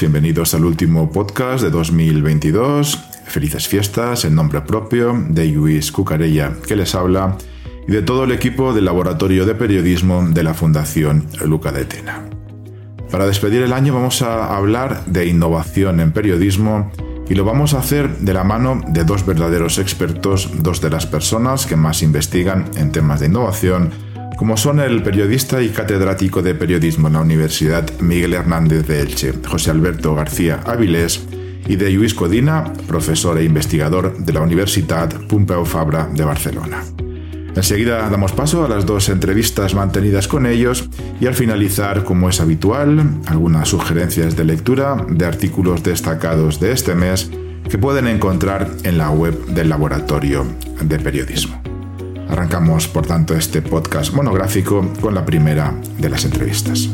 Bienvenidos al último podcast de 2022. Felices fiestas en nombre propio de Luis Cucarella, que les habla, y de todo el equipo del Laboratorio de Periodismo de la Fundación Luca de Tena. Para despedir el año vamos a hablar de innovación en periodismo y lo vamos a hacer de la mano de dos verdaderos expertos, dos de las personas que más investigan en temas de innovación como son el periodista y catedrático de periodismo en la Universidad Miguel Hernández de Elche, José Alberto García Áviles, y de Luis Codina, profesor e investigador de la Universidad Pompeu Fabra de Barcelona. Enseguida damos paso a las dos entrevistas mantenidas con ellos y al finalizar, como es habitual, algunas sugerencias de lectura de artículos destacados de este mes que pueden encontrar en la web del Laboratorio de Periodismo. Arrancamos, por tanto, este podcast monográfico con la primera de las entrevistas.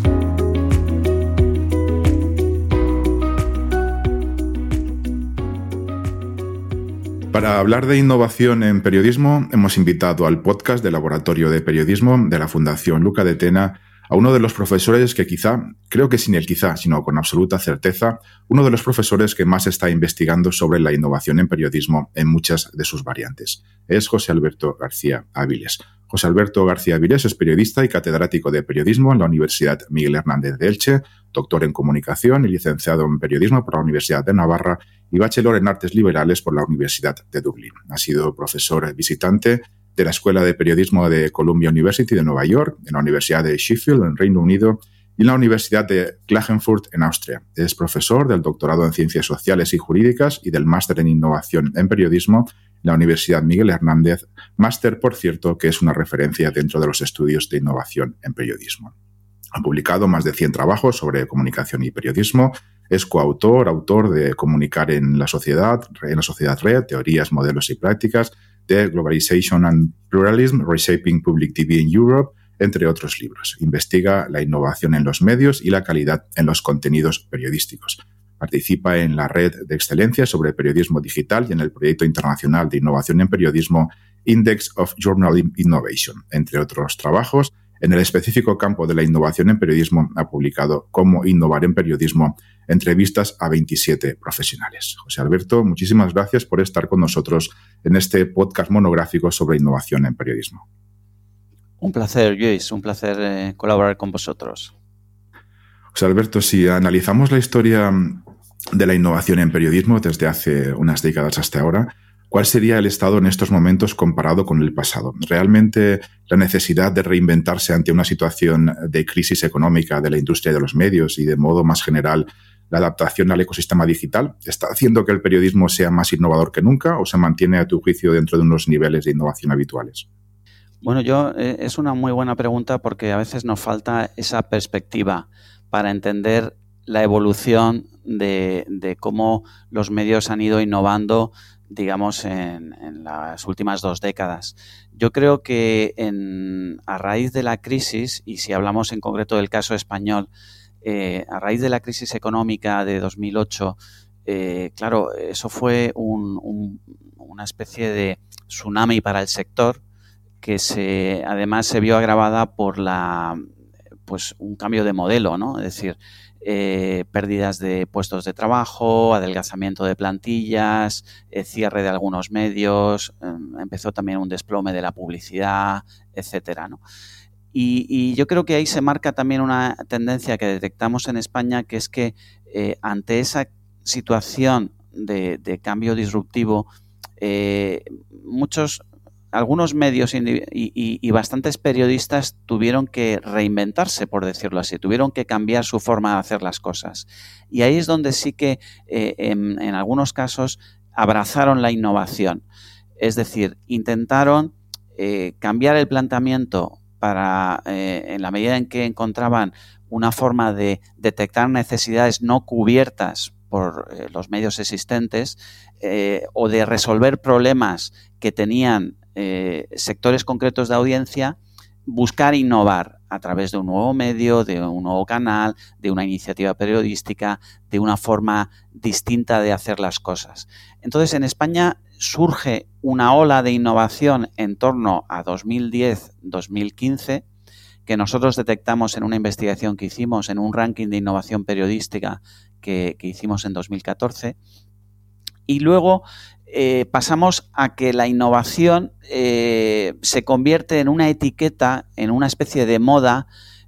Para hablar de innovación en periodismo, hemos invitado al podcast del Laboratorio de Periodismo de la Fundación Luca de Tena a uno de los profesores que quizá, creo que sin el quizá, sino con absoluta certeza, uno de los profesores que más está investigando sobre la innovación en periodismo en muchas de sus variantes. Es José Alberto García Áviles. José Alberto García Áviles es periodista y catedrático de periodismo en la Universidad Miguel Hernández de Elche, doctor en comunicación y licenciado en periodismo por la Universidad de Navarra y bachelor en artes liberales por la Universidad de Dublín. Ha sido profesor visitante de la Escuela de Periodismo de Columbia University de Nueva York, en la Universidad de Sheffield, en Reino Unido, y en la Universidad de Klagenfurt, en Austria. Es profesor del doctorado en Ciencias Sociales y Jurídicas y del máster en Innovación en Periodismo en la Universidad Miguel Hernández, máster, por cierto, que es una referencia dentro de los estudios de innovación en periodismo. Ha publicado más de 100 trabajos sobre comunicación y periodismo. Es coautor, autor de Comunicar en la sociedad, en la sociedad red, teorías, modelos y prácticas, Globalization and Pluralism, Reshaping Public TV in Europe, entre otros libros. Investiga la innovación en los medios y la calidad en los contenidos periodísticos. Participa en la red de excelencia sobre periodismo digital y en el proyecto internacional de innovación en periodismo Index of Journalism Innovation, entre otros trabajos en el específico campo de la innovación en periodismo, ha publicado Cómo innovar en periodismo, entrevistas a 27 profesionales. José Alberto, muchísimas gracias por estar con nosotros en este podcast monográfico sobre innovación en periodismo. Un placer, Luis, un placer eh, colaborar con vosotros. José Alberto, si analizamos la historia de la innovación en periodismo desde hace unas décadas hasta ahora, ¿Cuál sería el estado en estos momentos comparado con el pasado? ¿Realmente la necesidad de reinventarse ante una situación de crisis económica de la industria de los medios y de modo más general la adaptación al ecosistema digital está haciendo que el periodismo sea más innovador que nunca o se mantiene a tu juicio dentro de unos niveles de innovación habituales? Bueno, yo eh, es una muy buena pregunta porque a veces nos falta esa perspectiva para entender la evolución de, de cómo los medios han ido innovando digamos, en, las últimas dos décadas. Yo creo que a raíz de la crisis, y si hablamos en concreto del caso español, eh, a raíz de la crisis económica de 2008, eh, claro, eso fue una especie de tsunami para el sector que se, además se vio agravada por la, pues, un cambio de modelo, ¿no? Es decir, eh, pérdidas de puestos de trabajo, adelgazamiento de plantillas, eh, cierre de algunos medios, em, empezó también un desplome de la publicidad, etcétera, y, yo creo que ahí se marca también una tendencia que detectamos en España, que es que eh, ante esa situación de cambio disruptivo, muchos algunos medios y, bastantes periodistas tuvieron que reinventarse, por decirlo así, tuvieron que cambiar su forma de hacer las cosas. Y ahí es donde sí que eh, en, algunos casos abrazaron la innovación. Es decir, intentaron eh, cambiar el planteamiento para, eh, en la medida en que encontraban una forma de detectar necesidades no cubiertas por los medios existentes o de resolver problemas que tenían eh, sectores concretos de audiencia, buscar innovar a través de un nuevo medio, de un nuevo canal, de una iniciativa periodística, de una forma distinta de hacer las cosas. Entonces, en España surge una ola de innovación en torno a 2010-2015 que nosotros detectamos en una investigación que hicimos en un ranking de innovación periodística que, hicimos en 2014. Y luego eh, pasamos a que la innovación eh, se convierte en una etiqueta, en una especie de moda,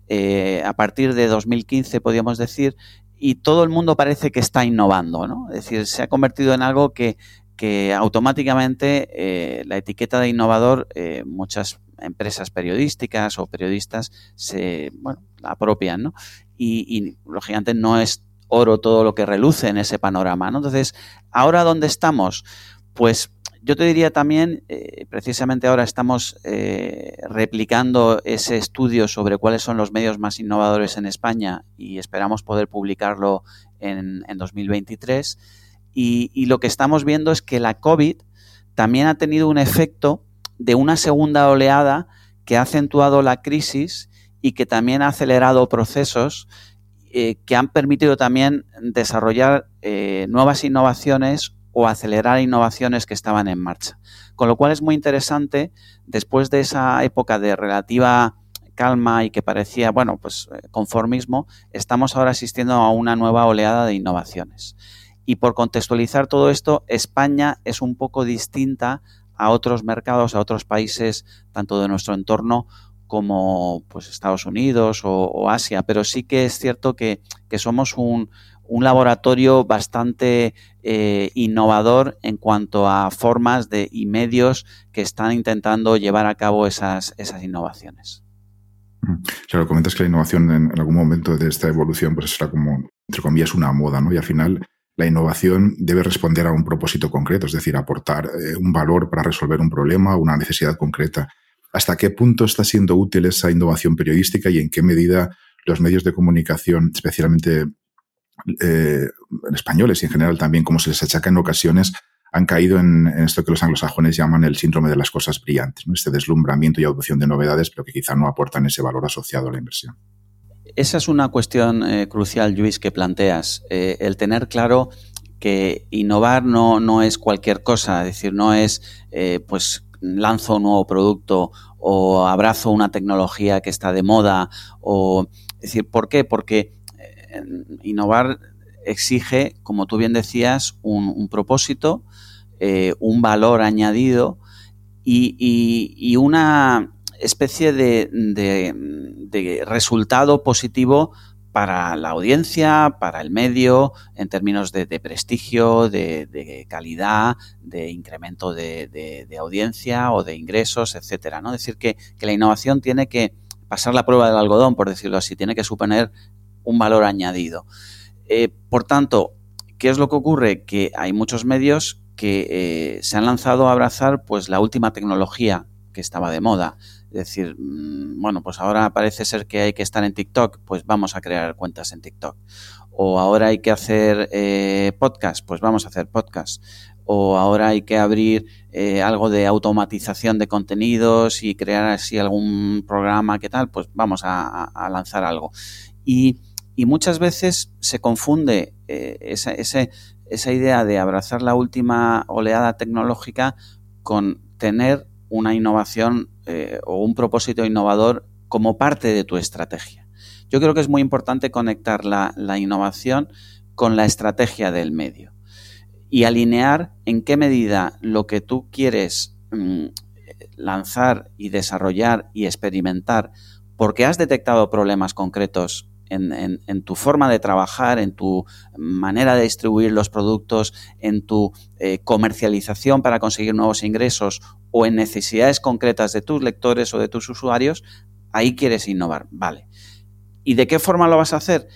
eh, a partir de 2015, podríamos decir, y todo el mundo parece que está innovando, ¿no? Es decir, se ha convertido en algo que, que automáticamente la etiqueta de innovador, muchas empresas periodísticas o periodistas se, bueno, la apropian, ¿no? Y, y lógicamente no es oro todo lo que reluce en ese panorama. ¿no? Entonces, ¿ahora dónde estamos? Pues yo te diría también, eh, precisamente ahora estamos eh, replicando ese estudio sobre cuáles son los medios más innovadores en España y esperamos poder publicarlo en, 2023. Y, y, lo que estamos viendo es que la COVID también ha tenido un efecto de una segunda oleada que ha acentuado la crisis y que también ha acelerado procesos eh, que han permitido también desarrollar eh, nuevas innovaciones o acelerar innovaciones que estaban en marcha. Con lo cual es muy interesante, después de esa época de relativa calma y que parecía, bueno, pues eh, conformismo, estamos ahora asistiendo a una nueva oleada de innovaciones. Y por contextualizar todo esto, España es un poco distinta a otros mercados, a otros países, tanto de nuestro entorno como pues Estados Unidos o, Asia, pero sí que es cierto que, somos un, laboratorio bastante eh, innovador en cuanto a formas de, y medios que están intentando llevar a cabo esas, esas innovaciones. Mm. Claro, comentas que la innovación en, algún momento de esta evolución pues será como, entre comillas, una moda, ¿no? Y al final la innovación debe responder a un propósito concreto, es decir, aportar eh, un valor para resolver un problema o una necesidad concreta hasta qué punto está siendo útil esa innovación periodística y en qué medida los medios de comunicación, especialmente eh, españoles y en general también, como se les achaca en ocasiones, han caído en, esto que los anglosajones llaman el síndrome de las cosas brillantes, este deslumbramiento y adopción de novedades, pero que quizá no aportan ese valor asociado a la inversión. Esa es una cuestión eh, crucial, Luis, que planteas. Eh, el tener claro que innovar no, no es cualquier cosa, es decir, no es pues lanzo un nuevo producto o abrazo una tecnología que está de moda o es decir, ¿por qué? Porque eh, innovar exige, como tú bien decías, un, propósito, eh, un valor añadido y, una especie de, de resultado positivo para la audiencia, para el medio, en términos de, prestigio, de, calidad, de incremento de, audiencia o de ingresos, etcétera. ¿no? Es decir, que, la innovación tiene que pasar la prueba del algodón, por decirlo así, tiene que suponer un valor añadido. Eh, por tanto, ¿qué es lo que ocurre? Que hay muchos medios que eh, se han lanzado a abrazar pues la última tecnología que estaba de moda. Decir, mm, bueno, pues ahora parece ser que hay que estar en TikTok, pues vamos a crear cuentas en TikTok. O ahora hay que hacer eh, podcast, pues vamos a hacer podcast. O ahora hay que abrir eh, algo de automatización de contenidos y crear así algún programa que tal, pues vamos a, lanzar algo. Y, muchas veces se confunde eh, esa, esa idea de abrazar la última oleada tecnológica con tener una innovación eh, o un propósito innovador como parte de tu estrategia. Yo creo que es muy importante conectar la, innovación con la estrategia del medio y alinear en qué medida lo que tú quieres mm, lanzar y desarrollar y experimentar porque has detectado problemas concretos en, tu forma de trabajar, en tu manera de distribuir los productos, en tu eh, comercialización para conseguir nuevos ingresos o en necesidades concretas de tus lectores o de tus usuarios, ahí quieres innovar. Vale. ¿Y de qué forma lo vas a hacer?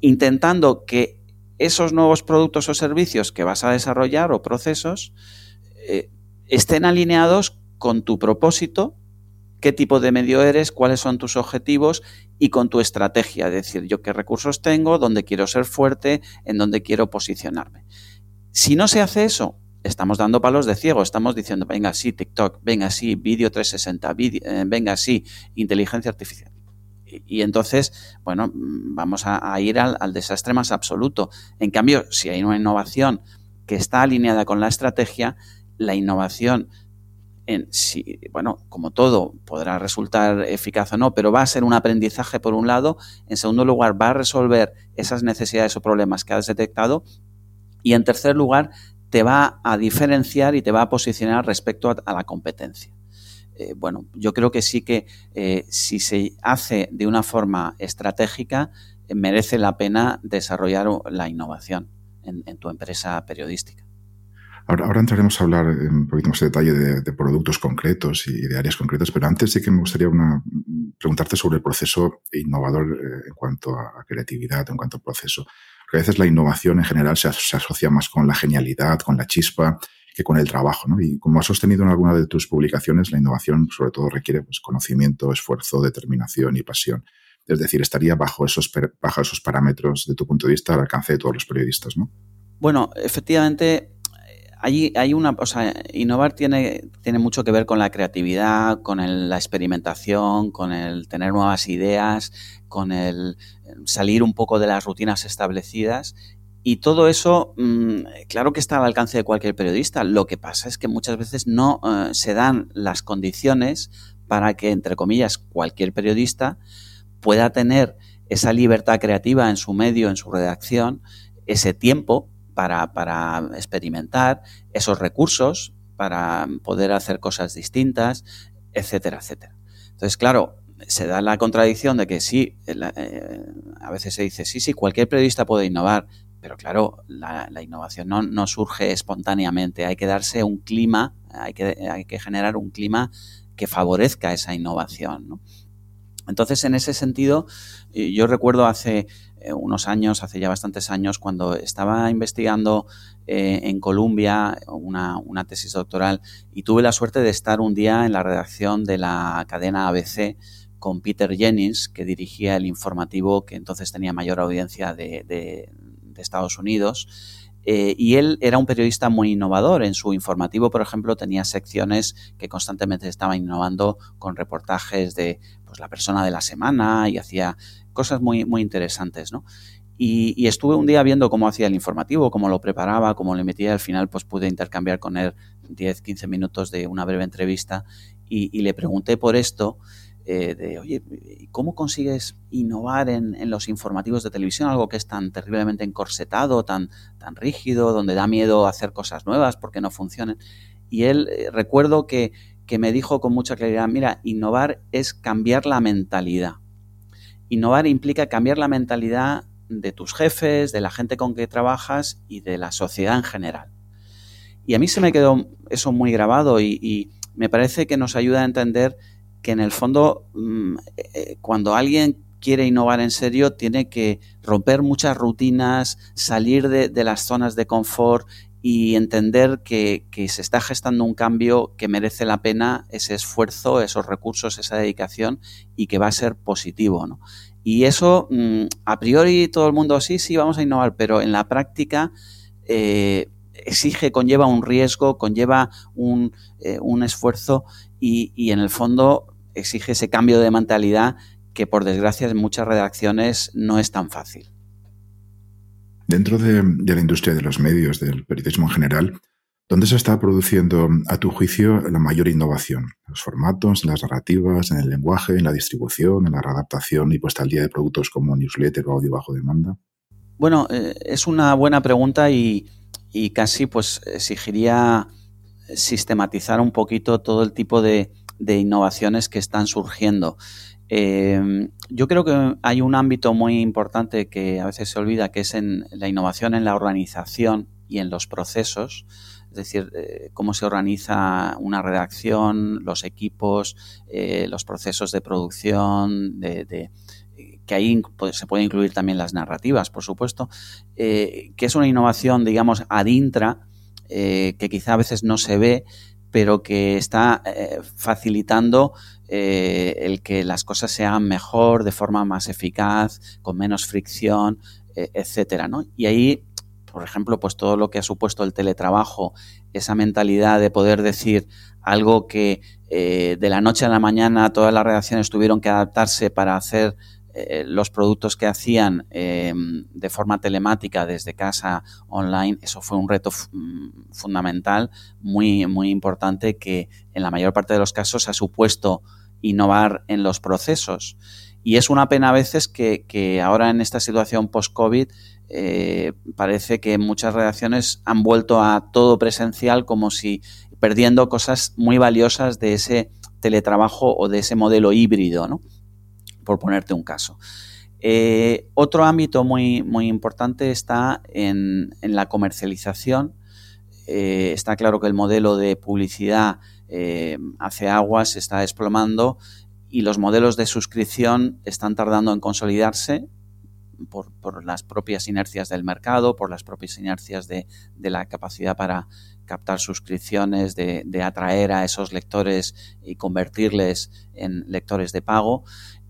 Intentando que esos nuevos productos o servicios que vas a desarrollar o procesos eh, estén alineados con tu propósito qué tipo de medio eres, cuáles son tus objetivos y con tu estrategia, es decir, yo qué recursos tengo, dónde quiero ser fuerte, en dónde quiero posicionarme. Si no se hace eso, estamos dando palos de ciego, estamos diciendo, venga, sí, TikTok, venga, sí, vídeo 360, eh, venga, sí, inteligencia artificial. Y, entonces, bueno, vamos a, ir al, al, desastre más absoluto. En cambio, si hay una innovación que está alineada con la estrategia, la innovación en si, bueno, como todo, podrá resultar eficaz o no, pero va a ser un aprendizaje por un lado. En segundo lugar, va a resolver esas necesidades o problemas que has detectado. Y en tercer lugar, te va a diferenciar y te va a posicionar respecto a, la competencia. Eh, bueno, yo creo que sí que eh, si se hace de una forma estratégica, merece la pena desarrollar la innovación en tu empresa periodística. Ahora, entraremos a hablar un poquito más de detalle de, productos concretos y de áreas concretas, pero antes sí que me gustaría una, preguntarte sobre el proceso innovador eh, en cuanto a creatividad, en cuanto al proceso. Porque a veces la innovación en general se, asocia más con la genialidad, con la chispa, que con el trabajo. ¿no? Y como has sostenido en alguna de tus publicaciones, la innovación sobre todo requiere pues, conocimiento, esfuerzo, determinación y pasión. Es decir, estaría bajo esos, bajo esos parámetros, de tu punto de vista, al alcance de todos los periodistas. ¿no? Bueno, efectivamente, hay, una, o sea, innovar tiene, tiene mucho que ver con la creatividad, con la experimentación, con el tener nuevas ideas, con el salir un poco de las rutinas establecidas. Y todo eso, mm, claro que está al alcance de cualquier periodista. Lo que pasa es que muchas veces no eh, se dan las condiciones para que, entre comillas, cualquier periodista pueda tener esa libertad creativa en su medio, en su redacción, ese tiempo para, experimentar, esos recursos para poder hacer cosas distintas, etcétera, etcétera. Entonces, claro, se da la contradicción de que sí, eh, a veces se dice, sí, sí, cualquier periodista puede innovar, pero claro, la, innovación no, surge espontáneamente, hay que darse un clima, hay que, hay que generar un clima que favorezca esa innovación. Entonces, en ese sentido, yo recuerdo hace eh, unos años, hace ya bastantes años, cuando estaba investigando eh, en Colombia una, tesis doctoral y tuve la suerte de estar un día en la redacción de la cadena ABC con Peter Jennings, que dirigía el informativo que entonces tenía mayor audiencia de, Estados Unidos. Eh, y él era un periodista muy innovador. En su informativo, por ejemplo, tenía secciones que constantemente estaban innovando con reportajes de pues, la persona de la semana y hacía cosas muy, muy interesantes, ¿no? Y, estuve un día viendo cómo hacía el informativo, cómo lo preparaba, cómo le metía. Al final, pues pude intercambiar con él 10, 15 minutos de una breve entrevista y, le pregunté por esto. Eh, de, oye, ¿cómo consigues innovar en, los informativos de televisión? Algo que es tan terriblemente encorsetado, tan, tan rígido, donde da miedo hacer cosas nuevas porque no funcionen. Y él, eh, recuerdo que, que me dijo con mucha claridad, mira, innovar es cambiar la mentalidad. Innovar implica cambiar la mentalidad de tus jefes, de la gente con que trabajas y de la sociedad en general. Y a mí se me quedó eso muy grabado y, me parece que nos ayuda a entender que en el fondo mm, eh, cuando alguien quiere innovar en serio tiene que romper muchas rutinas, salir de las zonas de confort y entender que, se está gestando un cambio que merece la pena ese esfuerzo, esos recursos, esa dedicación y que va a ser positivo. ¿no? Y eso, mm, a priori, todo el mundo sí, sí, vamos a innovar, pero en la práctica eh, exige, conlleva un riesgo, conlleva un, eh, esfuerzo y, y en el fondo exige ese cambio de mentalidad que por desgracia en muchas redacciones no es tan fácil. Dentro de, la industria de los medios, del periodismo en general, ¿dónde se está produciendo, a tu juicio, la mayor innovación? ¿En los formatos, las narrativas, en el lenguaje, en la distribución, en la readaptación y puesta al día de productos como newsletter o audio bajo demanda? Bueno, eh, es una buena pregunta y, casi pues exigiría sistematizar un poquito todo el tipo de innovaciones que están surgiendo. Eh, yo creo que hay un ámbito muy importante que a veces se olvida, que es en la innovación en la organización y en los procesos, es decir, eh, cómo se organiza una redacción, los equipos, eh, los procesos de producción, de, que ahí pues, se puede incluir también las narrativas, por supuesto, que es una innovación, digamos, ad intra, que quizá a veces no se ve, pero que está facilitando eh, el que las cosas se hagan mejor, de forma más eficaz, con menos fricción, eh, etcétera. Y ahí, por ejemplo, pues todo lo que ha supuesto el teletrabajo, esa mentalidad de poder decir algo que eh, de la noche a la mañana todas las redacciones tuvieron que adaptarse para hacer eh, los productos que hacían em, de forma telemática desde casa online, eso fue un reto mm, fundamental, muy, muy importante, que en la mayor parte de los casos ha supuesto innovar en los procesos. Y es una pena a veces que, ahora en esta situación post-COVID eh, parece que muchas redacciones han vuelto a todo presencial como si perdiendo cosas muy valiosas de ese teletrabajo o de ese modelo híbrido, ¿no? por ponerte un caso. Eh, otro ámbito muy, muy importante está en, la comercialización. Eh, está claro que el modelo de publicidad eh, hace aguas, se está desplomando y los modelos de suscripción están tardando en consolidarse por, las propias inercias del mercado, por las propias inercias de, la capacidad para captar suscripciones, de, atraer a esos lectores y convertirles en lectores de pago.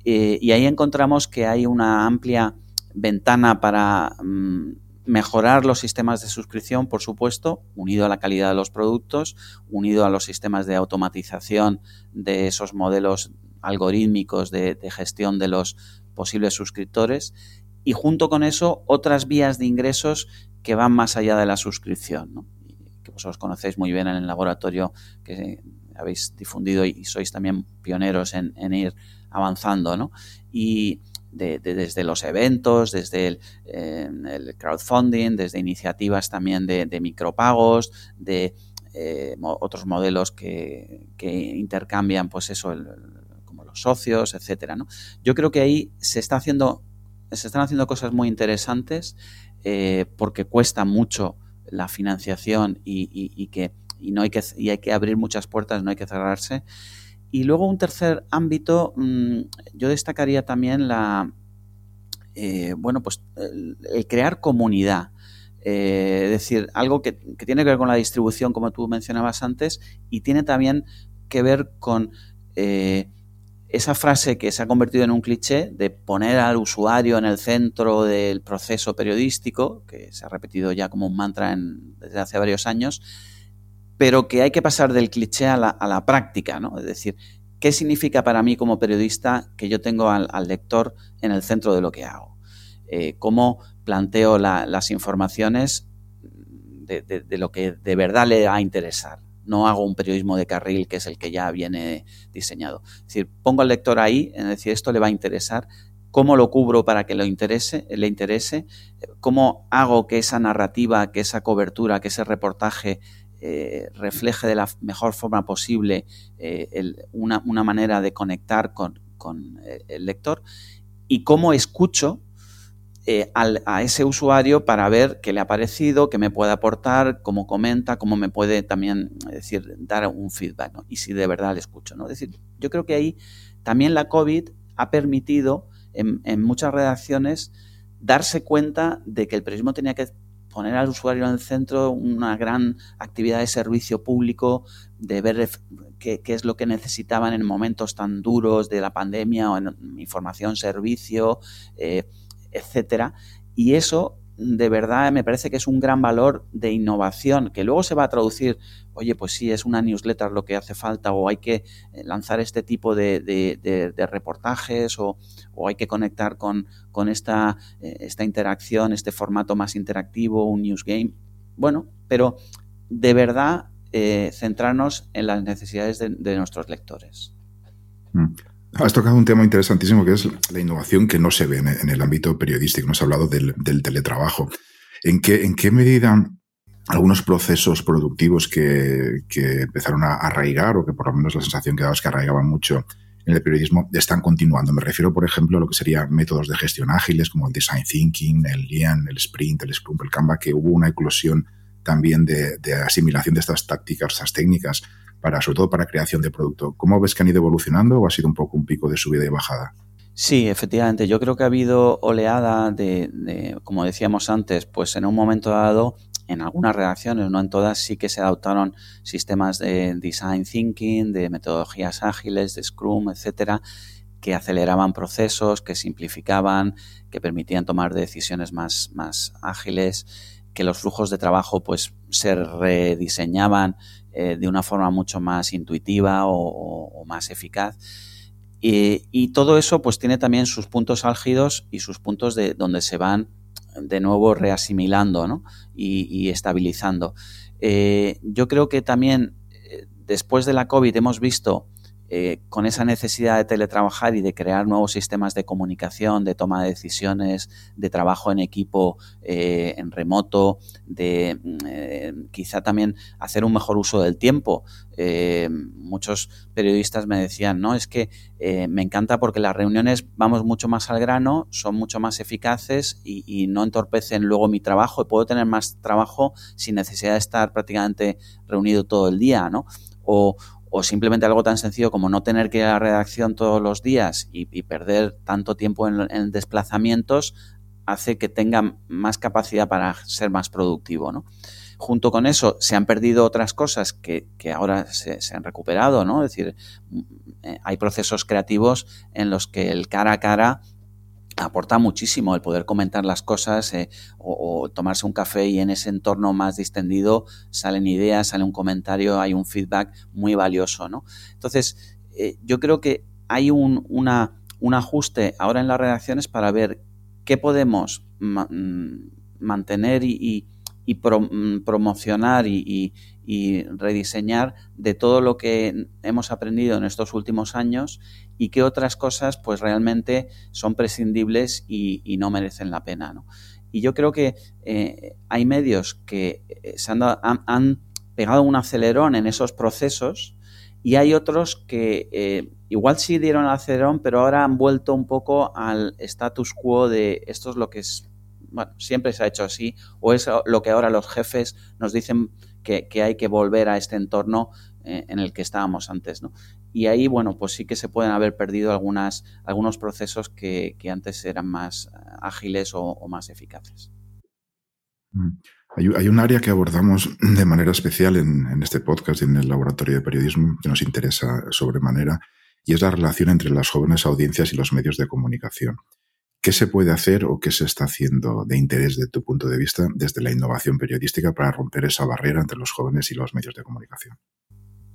Eh, y ahí encontramos que hay una amplia ventana para mm, mejorar los sistemas de suscripción, por supuesto, unido a la calidad de los productos, unido a los sistemas de automatización de esos modelos algorítmicos de, gestión de los posibles suscriptores y junto con eso otras vías de ingresos que van más allá de la suscripción, que vosotros conocéis muy bien en el laboratorio que habéis difundido y sois también pioneros en, en ir avanzando, ¿no? Y desde los eventos, desde el, crowdfunding, desde iniciativas también de, micropagos, de eh, otros modelos que, intercambian, pues eso, como los socios, etcétera, ¿no? Yo creo que ahí se está haciendo, se están haciendo cosas muy interesantes eh, porque cuesta mucho la financiación y, que no hay que y hay que abrir muchas puertas, no hay que cerrarse. Y luego un tercer ámbito, mm, yo destacaría también la, eh, bueno, pues el, crear comunidad. Eh, es decir, algo que, tiene que ver con la distribución, como tú mencionabas antes, y tiene también que ver con eh, esa frase que se ha convertido en un cliché de poner al usuario en el centro del proceso periodístico, que se ha repetido ya como un mantra desde hace varios años, pero que hay que pasar del cliché a la, práctica, ¿no? Es decir, ¿qué significa para mí como periodista que yo tengo al, lector en el centro de lo que hago? Eh, ¿Cómo planteo las informaciones de, lo que de verdad le va a interesar? No hago un periodismo de carril que es el que ya viene diseñado. Es decir, pongo al lector ahí, en decir, esto le va a interesar, cómo lo cubro para que interese, le interese, cómo hago que esa narrativa, que esa cobertura, que ese reportaje eh, refleje de la mejor forma posible eh, una, manera de conectar con, eh, el lector y cómo escucho a ese usuario para ver qué le ha parecido, qué me puede aportar, cómo comenta, cómo me puede también decir, dar un feedback y si de verdad le escucho. ¿no? Es decir, yo creo que ahí también la COVID ha permitido en, en muchas redacciones darse cuenta de que el periodismo tenía que poner al usuario en el centro, una gran actividad de servicio público, de ver qué, es lo que necesitaban en momentos tan duros de la pandemia o en información, servicio, eh, etcétera. Y eso de verdad me parece que es un gran valor de innovación, que luego se va a traducir, oye, pues sí, es una newsletter lo que hace falta, o hay que eh, lanzar este tipo de, reportajes, o, hay que conectar con, esta, eh, esta interacción, este formato más interactivo, un news game. Bueno, pero de verdad eh, centrarnos en las necesidades de, nuestros lectores. Mm. Has tocado un tema interesantísimo que es la innovación que no se ve en, el ámbito periodístico. Nos ha hablado del, teletrabajo. ¿En qué, ¿En qué medida algunos procesos productivos que, empezaron a arraigar, o que por lo menos la sensación que daba es que arraigaban mucho en el periodismo, están continuando? Me refiero, por ejemplo, a lo que serían métodos de gestión ágiles como el design thinking, el Lean, el sprint, el scrum, el Canva, que hubo una eclosión también de, de asimilación de estas tácticas, estas técnicas para, sobre todo para creación de producto. ¿Cómo ves que han ido evolucionando o ha sido un poco un pico de subida y bajada? Sí, efectivamente. Yo creo que ha habido oleada de, como decíamos antes, pues en un momento dado en algunas redacciones, no en todas, sí que se adoptaron sistemas de design thinking, de metodologías ágiles, de Scrum, etcétera, que aceleraban procesos, que simplificaban, que permitían tomar decisiones más, más ágiles, que los flujos de trabajo pues se rediseñaban eh, de una forma mucho más intuitiva o, más eficaz. Y, todo eso pues tiene también sus puntos álgidos y sus puntos de donde se van de nuevo reasimilando y, estabilizando. Eh, yo creo que también eh, después de la COVID hemos visto eh, con esa necesidad de teletrabajar y de crear nuevos sistemas de comunicación, de toma de decisiones, de trabajo en equipo, eh, en remoto, de mm, eh, quizá también hacer un mejor uso del tiempo. muchos periodistas me decían, no, es que me encanta porque las reuniones vamos mucho más al grano, son mucho más eficaces y, y no entorpecen luego mi trabajo y puedo tener más trabajo sin necesidad de estar prácticamente reunido todo el día, ¿no? O, o simplemente algo tan sencillo como no tener que ir a la redacción todos los días y, perder tanto tiempo en, desplazamientos hace que tenga más capacidad para ser más productivo, ¿no? Junto con eso se han perdido otras cosas que, ahora se, se, han recuperado, ¿no? Es decir, mm, eh, hay procesos creativos en los que el cara a cara aporta muchísimo el poder comentar las cosas eh, o, tomarse un café y en ese entorno más distendido salen ideas, sale un comentario, hay un feedback muy valioso, ¿no? Entonces, eh, yo creo que hay un, ajuste ahora en las redacciones para ver qué podemos mm, mantener y, mm, promocionar y rediseñar de todo lo que hemos aprendido en estos últimos años y qué otras cosas pues realmente son prescindibles y, no merecen la pena. Y yo creo que eh, hay medios que eh, se han, pegado un acelerón en esos procesos y hay otros que eh, igual sí dieron el acelerón, pero ahora han vuelto un poco al status quo de esto es lo que es, bueno, siempre se ha hecho así, o es lo que ahora los jefes nos dicen que, hay que volver a este entorno en el que estábamos antes, ¿no? Y ahí, bueno, pues sí que se pueden haber perdido algunos procesos que, antes eran más eh, ágiles o, más eficaces. Mm. Hay, un área que abordamos de manera especial en, este podcast y en el laboratorio de periodismo que nos interesa sobremanera y es la relación entre las jóvenes audiencias y los medios de comunicación. ¿Qué se puede hacer o qué se está haciendo de interés de tu punto de vista desde la innovación periodística para romper esa barrera entre los jóvenes y los medios de comunicación?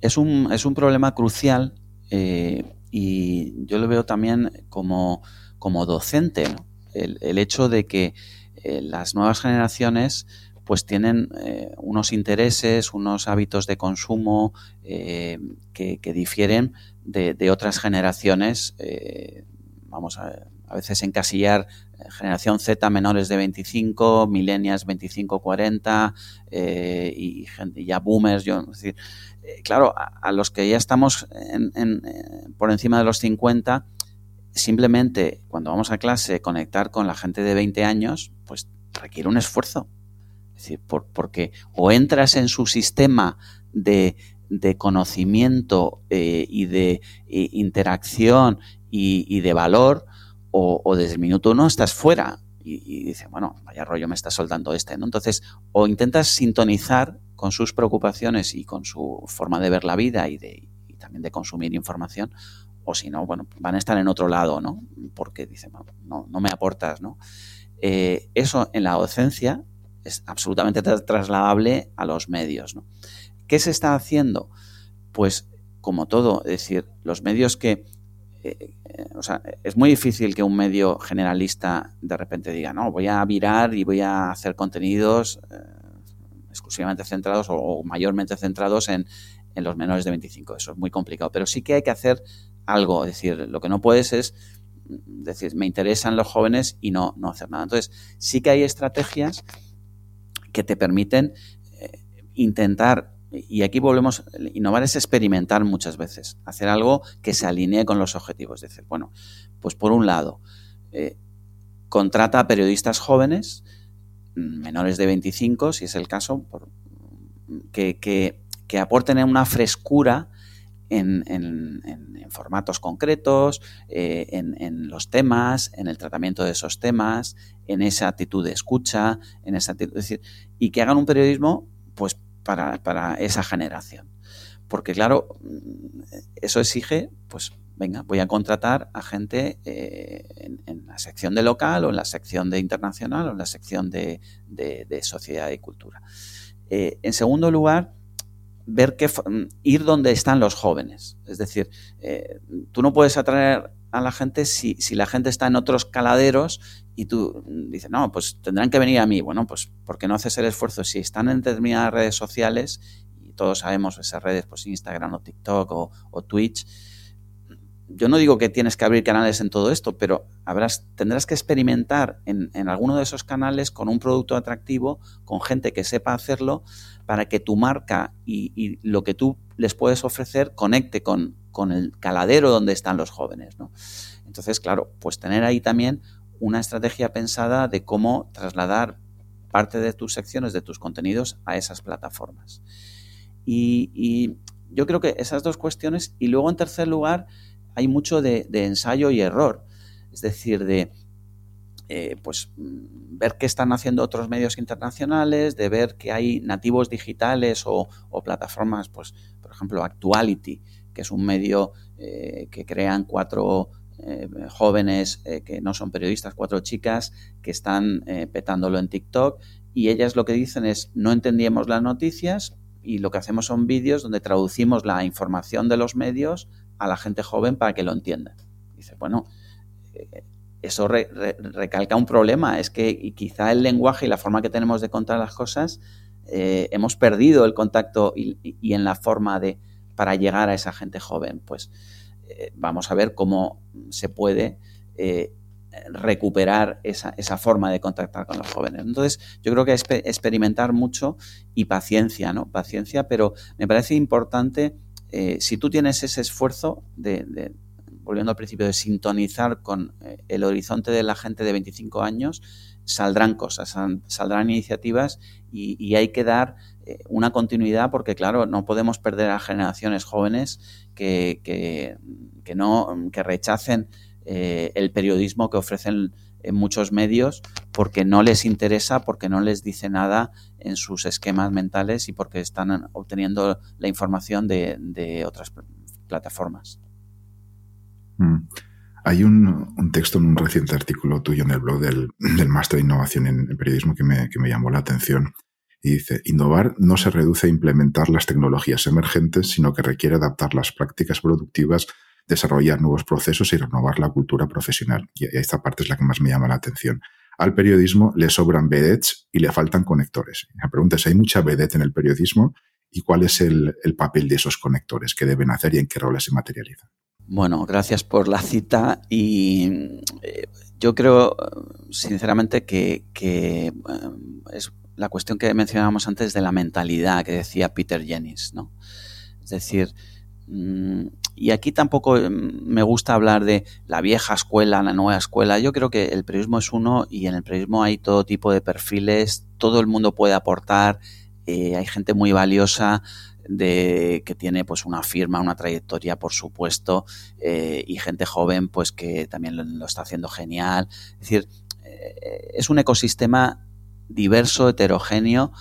Es un, es un problema crucial eh, y yo lo veo también como, como docente, el, hecho de que eh, las nuevas generaciones pues tienen eh, unos intereses, unos hábitos de consumo que, difieren de, otras generaciones. vamos a, a veces encasillar generación Z menores de 25, millennials 25-40 y, ya boomers, yo, es decir, eh, claro, a, los que ya estamos eh, por encima de los 50, simplemente cuando vamos a clase conectar con la gente de 20 años, pues requiere un esfuerzo. Es decir, porque o entras en su sistema de, conocimiento eh, y de interacción y, de valor, o, desde el minuto uno estás fuera. Y, dice, bueno, vaya rollo me está soltando este, ¿no? Entonces, o intentas sintonizar con sus preocupaciones y con su forma de ver la vida y, de, también de consumir información, o si no, bueno, van a estar en otro lado, ¿no? Porque dicen, no, no me aportas, ¿no? Eh, eso en la docencia es absolutamente trasladable a los medios, ¿no? ¿Qué se está haciendo? Pues como todo, es decir, los medios que eh, eh, o sea, es muy difícil que un medio generalista de repente diga, no, voy a virar y voy a hacer contenidos exclusivamente centrados o, mayormente centrados en, los menores de 25. Eso es muy complicado, pero sí que hay que hacer algo. Es decir, lo que no puedes es decir, me interesan los jóvenes y no, no hacer nada. Entonces, sí que hay estrategias que te permiten eh, intentar, y aquí volvemos, innovar es experimentar muchas veces, hacer algo que se alinee con los objetivos. Es decir, bueno, pues por un lado, eh, contrata a periodistas jóvenes menores de 25, si es el caso, que, aporten una frescura en, formatos concretos, eh, en, los temas, en el tratamiento de esos temas, en esa actitud de escucha, en esa actitud, y que hagan un periodismo pues para, para esa generación. Porque claro, eso exige pues venga, voy a contratar a gente eh, en, la sección de local o en la sección de internacional o en la sección de, sociedad y cultura. Eh, en segundo lugar, ver que mm, ir donde están los jóvenes. Es decir, eh, tú no puedes atraer a la gente si, si, la gente está en otros caladeros y tú dices, no, pues tendrán que venir a mí. Bueno, pues porque no haces el esfuerzo? Si están en determinadas redes sociales, y todos sabemos esas redes, pues Instagram o TikTok o Twitch, yo no digo que tienes que abrir canales en todo esto, pero tendrás que experimentar en, alguno de esos canales con un producto atractivo, con gente que sepa hacerlo, para que tu marca y, lo que tú les puedes ofrecer conecte con, el caladero donde están los jóvenes. Entonces, claro, pues tener ahí también una estrategia pensada de cómo trasladar parte de tus secciones, de tus contenidos a esas plataformas. Y yo creo que esas dos cuestiones, y luego en tercer lugar, hay mucho de, ensayo y error. Es decir, de eh, pues mm, ver qué están haciendo otros medios internacionales, de ver que hay nativos digitales o, plataformas, pues, por ejemplo, Actuality, que es un medio eh, que crean cuatro eh, jóvenes que no son periodistas, cuatro chicas que están petándolo en TikTok y ellas lo que dicen es no entendíamos las noticias y lo que hacemos son vídeos donde traducimos la información de los medios a la gente joven para que lo entienda. Dice, bueno, eh, eso recalca un problema, es que quizá el lenguaje y la forma que tenemos de contar las cosas, eh, hemos perdido el contacto y, en la forma de para llegar a esa gente joven. Pues eh, vamos a ver cómo se puede recuperar esa, esa, forma de contactar con los jóvenes. Entonces, yo creo que es experimentar mucho y paciencia, ¿no? Paciencia, pero me parece importante eh, si tú tienes ese esfuerzo de, volviendo al principio, de sintonizar con eh, el horizonte de la gente de 25 años, saldrán cosas, saldrán iniciativas y, hay que dar eh, una continuidad porque, claro, no podemos perder a generaciones jóvenes que, que, no, que rechacen el periodismo que ofrecen en muchos medios porque no les interesa, porque no les dice nada en sus esquemas mentales y porque están obteniendo la información de, otras plataformas. Mm. Hay un, texto en un reciente artículo tuyo en el blog del, Máster de Innovación en, Periodismo que me, que me llamó la atención. Y dice, innovar no se reduce a implementar las tecnologías emergentes, sino que requiere adaptar las prácticas productivas desarrollar nuevos procesos y renovar la cultura profesional. Y esta parte es la que más me llama la atención. Al periodismo le sobran vedettes y le faltan conectores. La pregunta es, ¿hay mucha vedette en el periodismo? ¿Y cuál es el, papel de esos conectores? ¿Qué deben hacer y en qué roles se materializan? Bueno, gracias por la cita y eh, yo creo sinceramente que, eh, es la cuestión que mencionábamos antes de la mentalidad que decía Peter Jennings, ¿no? Es decir, mm, y aquí tampoco mm, me gusta hablar de la vieja escuela, la nueva escuela. Yo creo que el periodismo es uno y en el periodismo hay todo tipo de perfiles, todo el mundo puede aportar, eh, hay gente muy valiosa de que tiene pues una firma, una trayectoria, por supuesto, eh, y gente joven pues que también lo, está haciendo genial. Es decir, eh, es un ecosistema diverso, heterogéneo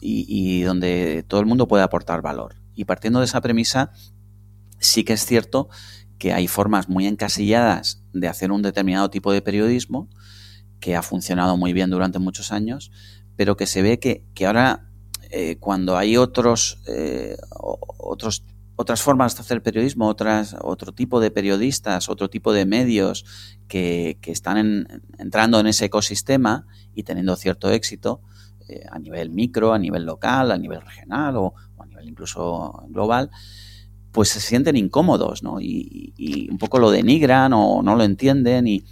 y donde todo el mundo puede aportar valor. Y partiendo de esa premisa, Sí que es cierto que hay formas muy encasilladas de hacer un determinado tipo de periodismo que ha funcionado muy bien durante muchos años, pero que se ve que, ahora eh, cuando hay otros, eh, otros, otras formas de hacer periodismo, otras, otro tipo de periodistas, otro tipo de medios que, están entrando en ese ecosistema y teniendo cierto éxito eh, a nivel micro, a nivel local, a nivel regional o a nivel incluso global, pues se sienten incómodos, ¿no? Y, un poco lo denigran o no lo entienden y,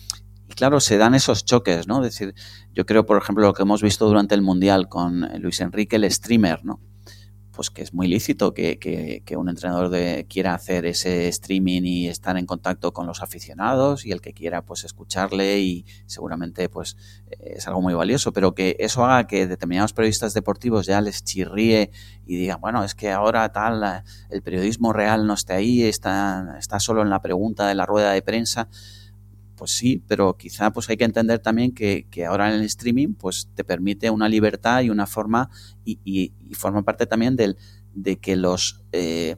claro, se dan esos choques, ¿no? Es decir, yo creo, por ejemplo, lo que hemos visto durante el Mundial con Luis Enrique, el streamer, ¿no? Pues que es muy lícito que, que, un entrenador de, quiera hacer ese streaming y estar en contacto con los aficionados y el que quiera pues escucharle y seguramente pues es algo muy valioso, pero que eso haga que determinados periodistas deportivos ya les chirríe y digan, bueno, es que ahora tal, el periodismo real no está ahí, está, está solo en la pregunta de la rueda de prensa pues sí, pero quizá pues hay que entender también que, ahora en el streaming pues te permite una libertad y una forma y, forma parte también del, de que los eh,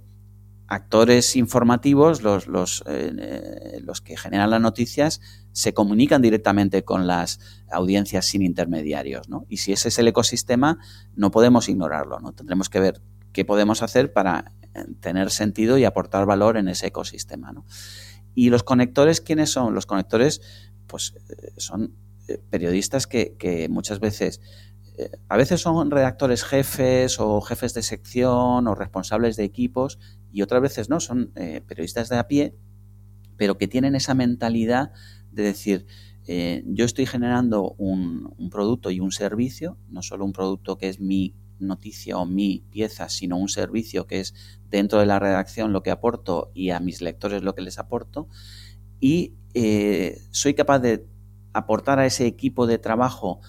actores informativos, los, los, eh, los que generan las noticias, se comunican directamente con las audiencias sin intermediarios. ¿no? Y si ese es el ecosistema, no podemos ignorarlo. ¿no? Tendremos que ver qué podemos hacer para eh, tener sentido y aportar valor en ese ecosistema. ¿no? ¿Y los conectores quiénes son? Los conectores, pues eh, son eh, periodistas que, muchas veces, eh, a veces son redactores jefes o jefes de sección o responsables de equipos y otras veces no, son periodistas de a pie, pero que tienen esa mentalidad de decir, yo estoy generando un, un, producto y un servicio, no solo un producto que es mi noticia o mi pieza, sino un servicio que es dentro de la redacción lo que aporto y a mis lectores lo que les aporto. Y eh, soy capaz de aportar a ese equipo de trabajo,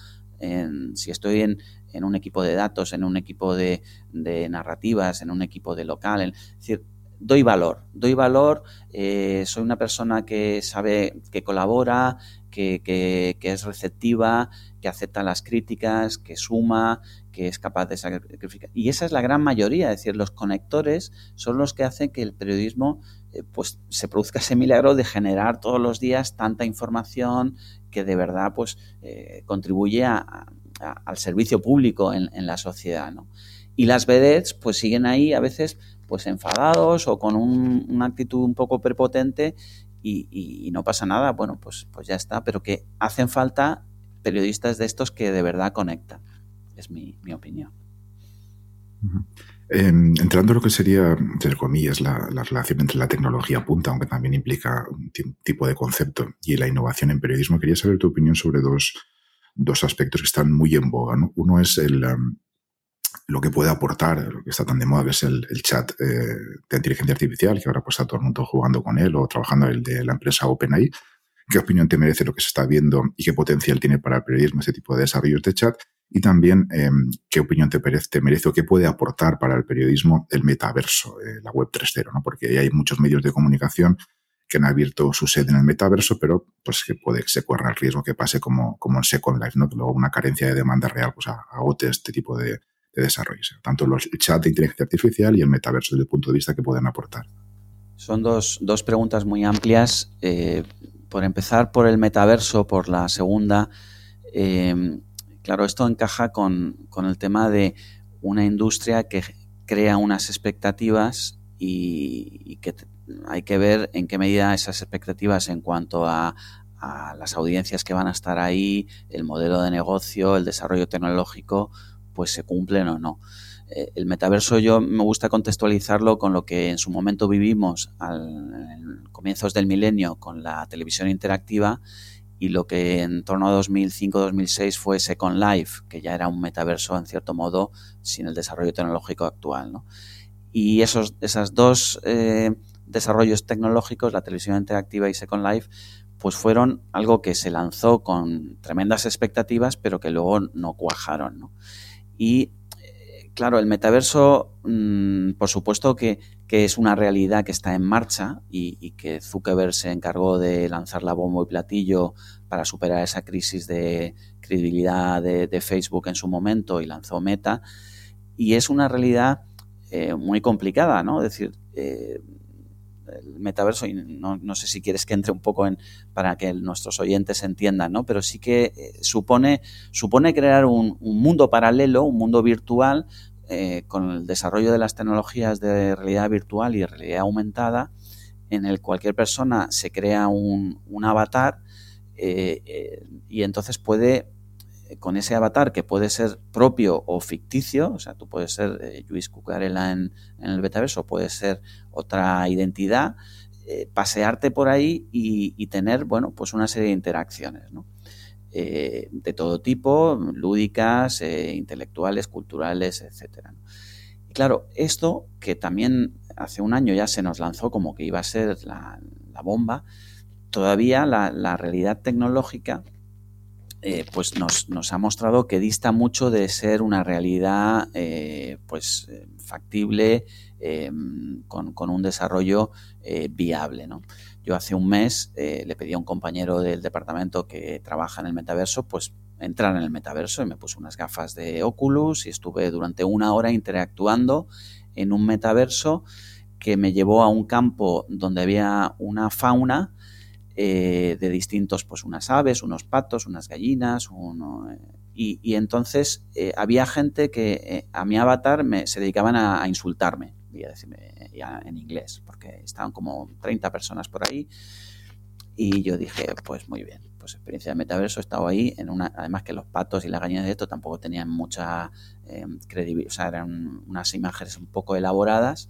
si estoy en, un equipo de datos, en un equipo de, narrativas, en un equipo de local, es decir, doy valor, doy valor, eh, soy una persona que sabe, que colabora, que, que, es receptiva, que acepta las críticas, que suma, que es capaz de sacrificar. Y esa es la gran mayoría, es decir, los conectores son los que hacen que el periodismo eh, pues se produzca ese milagro de generar todos los días tanta información que de verdad pues eh, contribuye al servicio público en, la sociedad. Y las vedettes pues siguen ahí a veces pues enfadados o con una actitud un poco prepotente y, no pasa nada, bueno, pues, pues ya está, pero que hacen falta periodistas de estos que de verdad conectan es mi, opinión. Em, entrando en lo que sería, entre comillas, la, relación entre la tecnología punta, aunque también implica un tipo de concepto, y la innovación en periodismo, quería saber tu opinión sobre dos, aspectos que están muy en boga. Uno es el, em, lo que puede aportar, lo que está tan de moda, que es el, chat eh, de inteligencia artificial, que ahora pues está todo el mundo jugando con él o trabajando el de la empresa OpenAI. ¿Qué opinión te merece lo que se está viendo y qué potencial tiene para el periodismo ese tipo de desarrollos de chat? Y también em, qué opinión te merece, o qué puede aportar para el periodismo el metaverso, eh, la web 3.0, ¿no? porque hay muchos medios de comunicación que han abierto su sede en el metaverso, pero pues que puede que se corra el riesgo que pase como, como en Second Life, ¿no? luego una carencia de demanda real pues agote este tipo de, de desarrollos, tanto los, el chat de inteligencia artificial y el metaverso desde el punto de vista que pueden aportar. Son dos, dos preguntas muy amplias. Eh, por empezar por el metaverso, por la segunda, eh, Claro, esto encaja con, el tema de una industria que crea unas expectativas y, que hay que ver en qué medida esas expectativas en cuanto a, las audiencias que van a estar ahí, el modelo de negocio, el desarrollo tecnológico, pues se cumplen o no. Eh, el metaverso yo me gusta contextualizarlo con lo que en su momento vivimos al comienzos del milenio con la televisión interactiva y lo que en torno a 2005-2006 fue Second Life, que ya era un metaverso en cierto modo sin el desarrollo tecnológico actual. Y esos esas dos eh, desarrollos tecnológicos, la televisión interactiva y Second Life, pues fueron algo que se lanzó con tremendas expectativas, pero que luego no cuajaron. Y eh, claro, el metaverso, mm, por supuesto que, es una realidad que está en marcha y, y, que Zuckerberg se encargó de lanzar la bomba y platillo para superar esa crisis de credibilidad de, Facebook en su momento y lanzó Meta. Y es una realidad eh, muy complicada, ¿no? Es decir, eh, el metaverso, y no, sé si quieres que entre un poco en para que nuestros oyentes entiendan, ¿no? Pero sí que eh, supone, supone crear un, mundo paralelo, un mundo virtual, con el desarrollo de las tecnologías de realidad virtual y realidad aumentada, en el cualquier persona se crea un, un avatar eh, eh, y entonces puede, eh, con ese avatar que puede ser propio o ficticio, o sea, tú puedes ser Luis Cucarela en, el metaverso, puede ser otra identidad, pasearte por ahí y, tener, bueno, pues una serie de interacciones, ¿no? de todo tipo, lúdicas, intelectuales, culturales, etcétera. Y claro, esto que también hace un año ya se nos lanzó como que iba a ser la, bomba, todavía la, realidad tecnológica eh, pues nos, ha mostrado que dista mucho de ser una realidad eh, pues factible con, con, un desarrollo viable. ¿no? Yo hace un mes eh, le pedí a un compañero del departamento que trabaja en el metaverso, pues entrar en el metaverso y me puse unas gafas de Oculus y estuve durante una hora interactuando en un metaverso que me llevó a un campo donde había una fauna eh, de distintos, pues unas aves, unos patos, unas gallinas, uno, eh, y, entonces había gente que a mi avatar me, se dedicaban a insultarme voy a decirme ya en inglés, porque estaban como 30 personas por ahí. Y yo dije, pues muy bien, pues experiencia de metaverso, he estado ahí, en una, además que los patos y las gallinas de esto tampoco tenían mucha eh, credibilidad, o sea, eran unas imágenes un poco elaboradas.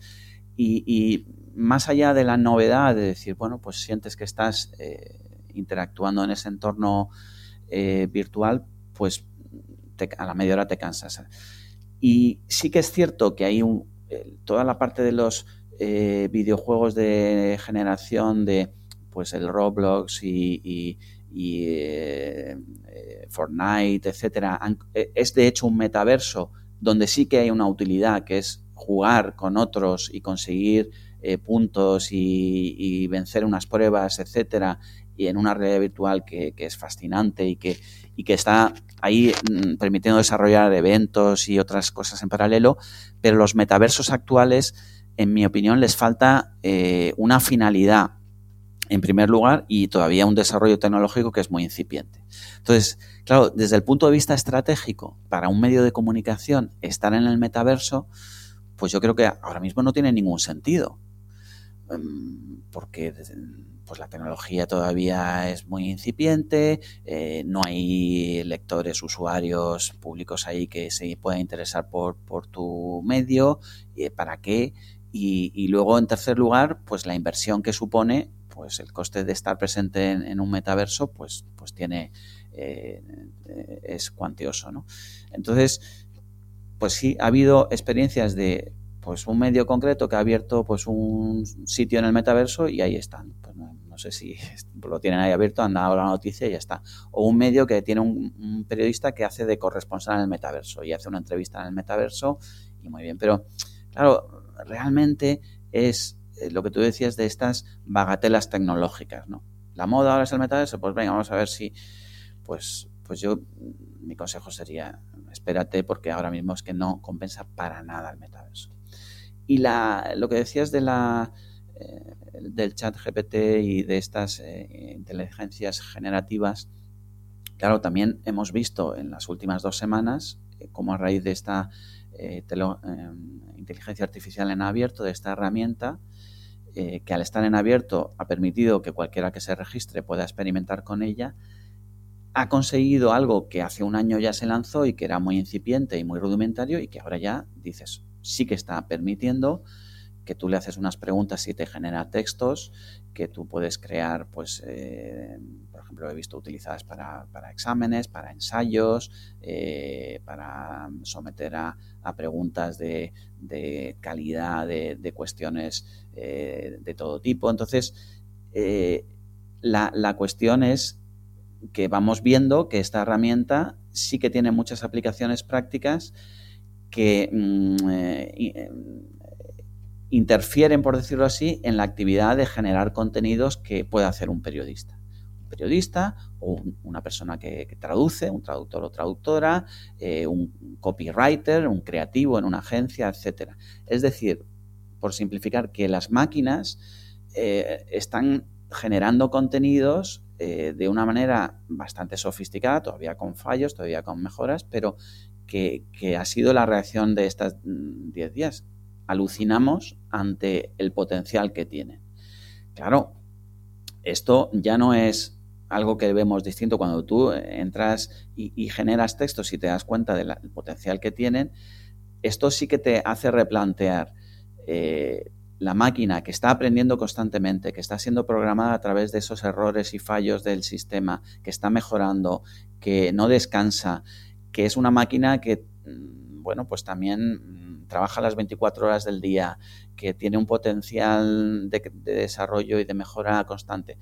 Y, más allá de la novedad de decir, bueno, pues sientes que estás eh, interactuando en ese entorno eh, virtual, pues a la media hora te cansas. Y sí que es cierto que hay un, toda la parte de los eh, videojuegos de generación de pues el Roblox y, eh, eh, Fortnite, etcétera, es de hecho un metaverso donde sí que hay una utilidad que es jugar con otros y conseguir puntos y, vencer unas pruebas, etcétera, y en una realidad virtual que, que es fascinante y que, y que está ahí mm, permitiendo desarrollar eventos y otras cosas en paralelo, pero los metaversos actuales, en mi opinión, les falta eh, una finalidad en primer lugar y todavía un desarrollo tecnológico que es muy incipiente. Entonces, claro, desde el punto de vista estratégico, para un medio de comunicación, estar en el metaverso, pues yo creo que ahora mismo no tiene ningún sentido. Em, porque pues la tecnología todavía es muy incipiente, eh, no hay lectores, usuarios públicos ahí que se puedan interesar por, por tu medio, eh, ¿para qué? Y, luego, en tercer lugar, pues la inversión que supone, pues el coste de estar presente en, un metaverso, pues, pues tiene, eh, es cuantioso, ¿no? Entonces, pues sí, ha habido experiencias de pues un medio concreto que ha abierto pues un sitio en el metaverso y ahí están. Pues no, sé si lo tienen ahí abierto, han dado la noticia y ya está. O un medio que tiene un, periodista que hace de corresponsal en el metaverso y hace una entrevista en el metaverso y muy bien. Pero claro, realmente es eh, lo que tú decías de estas bagatelas tecnológicas, ¿no? La moda ahora es el metaverso, pues venga, vamos a ver si, pues, pues yo, mi consejo sería, espérate porque ahora mismo es que no compensa para nada el metaverso. Y la, lo que decías de la, eh, del chat GPT y de estas eh, inteligencias generativas, claro, también hemos visto en las últimas dos semanas eh, cómo a raíz de esta inteligencia artificial en abierto, de esta herramienta, que al estar en abierto ha permitido que cualquiera que se registre pueda experimentar con ella, ha conseguido algo que hace un año ya se lanzó y que era muy incipiente y muy rudimentario y que ahora ya dices, sí que está permitiendo que tú le haces unas preguntas y te genera textos que tú puedes crear, pues, eh, por ejemplo, he visto utilizadas para, exámenes, para ensayos, eh, para someter a, preguntas de, calidad, de, cuestiones eh, de todo tipo. Entonces, la, la cuestión es que vamos viendo que esta herramienta sí que tiene muchas aplicaciones prácticas que mm, eh, eh, interfieren, por decirlo así, en la actividad de generar contenidos que puede hacer un periodista. Un periodista o una persona que, traduce, un traductor o traductora, eh, un copywriter, un creativo en una agencia, etc. Es decir, por simplificar, que las máquinas están generando contenidos de una manera bastante sofisticada, todavía con fallos, todavía con mejoras, pero que, ha sido la reacción de estos 10 mm, días. Alucinamos ante el potencial que tiene. Claro, esto ya no es algo que vemos distinto cuando tú entras y, generas textos y te das cuenta del potencial que tienen. Esto sí que te hace replantear eh, la máquina que está aprendiendo constantemente, que está siendo programada a través de esos errores y fallos del sistema, que está mejorando, que no descansa, que es una máquina que, mm, bueno, pues también mm, trabaja las 24 horas del día, que tiene un potencial de, desarrollo y de mejora constante.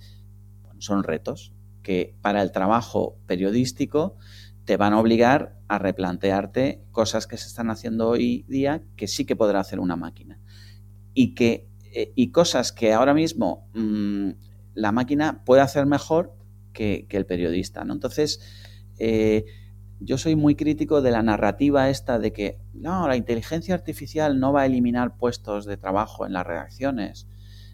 son retos que para el trabajo periodístico te van a obligar a replantearte cosas que se están haciendo hoy día que sí que podrá hacer una máquina. Y, que, eh, y cosas que ahora mismo mm, la máquina puede hacer mejor que, el periodista. ¿no? Entonces, eh, yo soy muy crítico de la narrativa esta de que no, la inteligencia artificial no va a eliminar puestos de trabajo en las redacciones,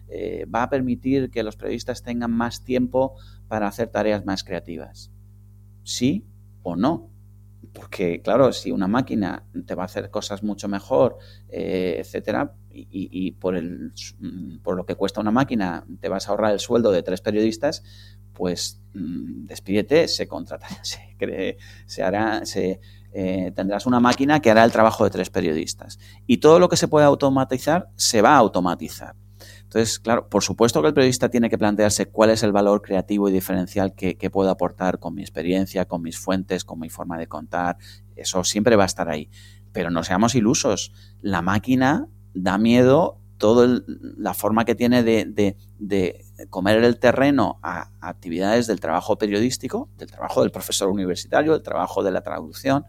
eh, va a permitir que los periodistas tengan más tiempo para hacer tareas más creativas. Sí o no. Porque, claro, si una máquina te va a hacer cosas mucho mejor, eh, etcétera, y, por, el, por lo que cuesta una máquina te vas a ahorrar el sueldo de tres periodistas, pues mm, despídete, se contratará, se, se hará, se, eh, tendrás una máquina que hará el trabajo de tres periodistas. Y todo lo que se puede automatizar, se va a automatizar. Entonces, claro, por supuesto que el periodista tiene que plantearse cuál es el valor creativo y diferencial que, que puedo aportar con mi experiencia, con mis fuentes, con mi forma de contar. Eso siempre va a estar ahí. Pero no seamos ilusos. La máquina da miedo toda la forma que tiene de, comer el terreno a, actividades del trabajo periodístico, del trabajo del profesor universitario, del trabajo de la traducción,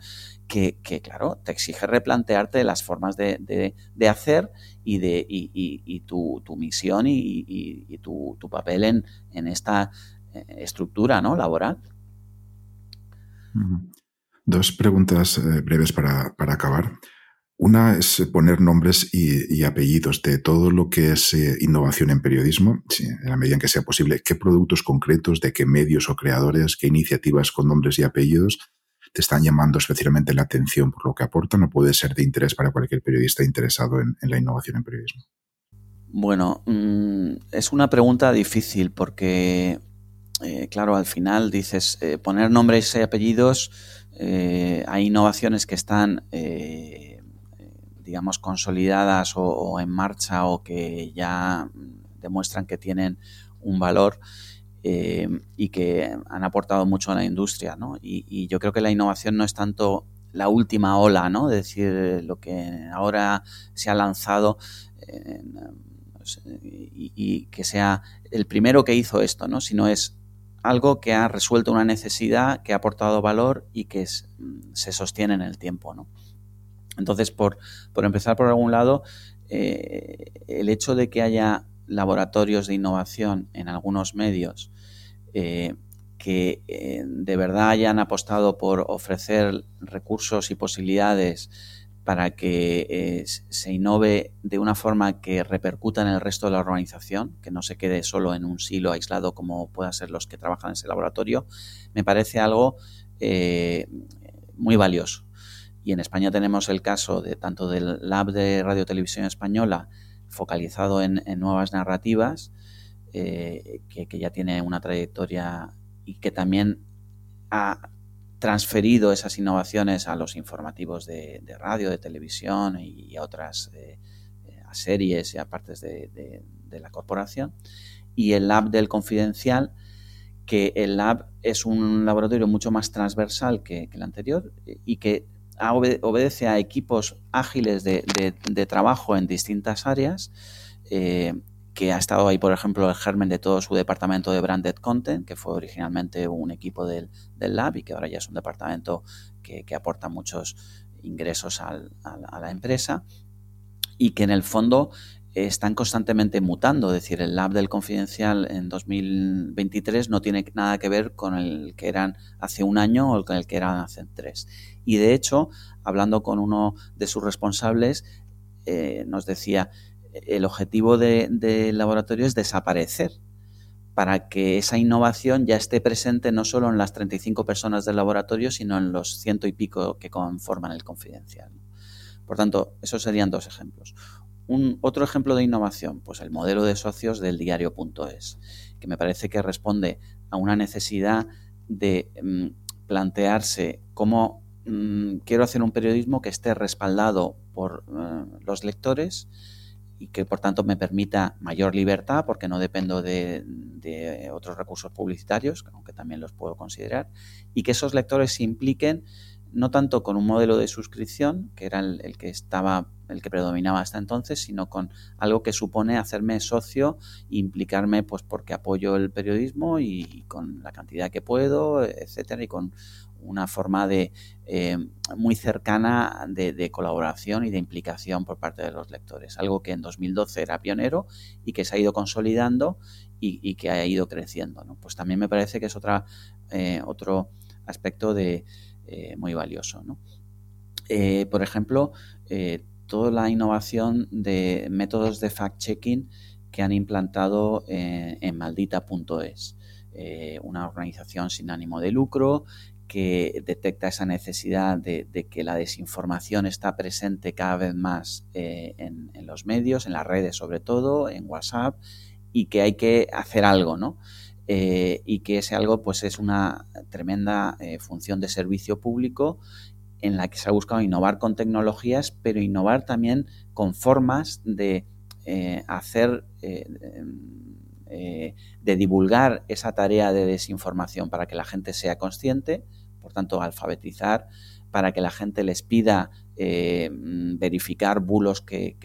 que, claro, te exige replantearte las formas de, hacer y, de, y, tu, misión y, tu, papel en, en esta eh, estructura ¿no? laboral. Dos preguntas eh, breves para, para acabar. Una es poner nombres y, apellidos de todo lo que es eh, innovación en periodismo, en la medida en que sea posible, qué productos concretos, de qué medios o creadores, qué iniciativas con nombres y apellidos te están llamando especialmente la atención por lo que aportan o puede ser de interés para cualquier periodista interesado en, la innovación en periodismo. Bueno, mm, es una pregunta difícil porque, eh, claro, al final dices, eh, poner nombres y apellidos, hay innovaciones que están digamos, consolidadas o, en marcha o que ya demuestran que tienen un valor eh, y que han aportado mucho a la industria. ¿no? Y, yo creo que la innovación no es tanto la última ola, ¿no? Es decir, lo que ahora se ha lanzado y, que sea el primero que hizo esto, ¿no? Sino es algo que ha resuelto una necesidad, que ha aportado valor y que se sostiene en el tiempo, ¿no? Entonces, por, empezar por algún lado, eh, el hecho de que haya laboratorios de innovación en algunos medios eh, que eh, de verdad hayan apostado por ofrecer recursos y posibilidades para que se innove de una forma que repercuta en el resto de la organización, que no se quede solo en un silo aislado como puedan ser los que trabajan en ese laboratorio, me parece algo muy valioso. Y en España tenemos el caso de tanto del Lab de Radio Televisión Española, focalizado en, nuevas narrativas, eh, que, ya tiene una trayectoria y que también ha transferido esas innovaciones a los informativos de, radio, de televisión y a otras eh, a series y a partes de, la corporación. Y el Lab del Confidencial, que el Lab es un laboratorio mucho más transversal que el anterior y que obedece a equipos ágiles de, trabajo en distintas áreas, eh, que ha estado ahí, por ejemplo, el germen de todo su departamento de branded content, que fue originalmente un equipo del, lab y que ahora ya es un departamento que, aporta muchos ingresos a la empresa y que en el fondo están constantemente mutando. Es decir, el lab del confidencial en 2023 no tiene nada que ver con el que eran hace un año o con el que eran hace tres. Y de hecho, hablando con uno de sus responsables, eh, nos decía, el objetivo del laboratorio es desaparecer para que esa innovación ya esté presente no solo en las 35 personas del laboratorio, sino en los ciento y pico que conforman el confidencial. Por tanto, esos serían dos ejemplos. Un, otro ejemplo de innovación, pues el modelo de socios del diario.es, que me parece que responde a una necesidad de mm, plantearse cómo mm, quiero hacer un periodismo que esté respaldado por eh, los lectores y que por tanto me permita mayor libertad porque no dependo de, otros recursos publicitarios, aunque también los puedo considerar, y que esos lectores se impliquen no tanto con un modelo de suscripción, que era el, que estaba el que predominaba hasta entonces, sino con algo que supone hacerme socio implicarme pues porque apoyo el periodismo y, con la cantidad que puedo, etcétera, y con una forma de eh, muy cercana de, colaboración y de implicación por parte de los lectores. Algo que en 2012 era pionero y que se ha ido consolidando y, que ha ido creciendo. Pues también me parece que es otra, eh, otro aspecto de, eh, muy valioso. por ejemplo, toda la innovación de métodos de fact-checking que han implantado en maldita.es. una organización sin ánimo de lucro que detecta esa necesidad de, que la desinformación está presente cada vez más eh, en, los medios, en las redes sobre todo, en WhatsApp, y que hay que hacer algo, ¿no? Eh, y que ese algo pues es una tremenda eh, función de servicio público en la que se ha buscado innovar con tecnologías, pero innovar también con formas de hacer, de divulgar esa tarea de desinformación para que la gente sea consciente por tanto, alfabetizar para que la gente les pida eh, verificar bulos que,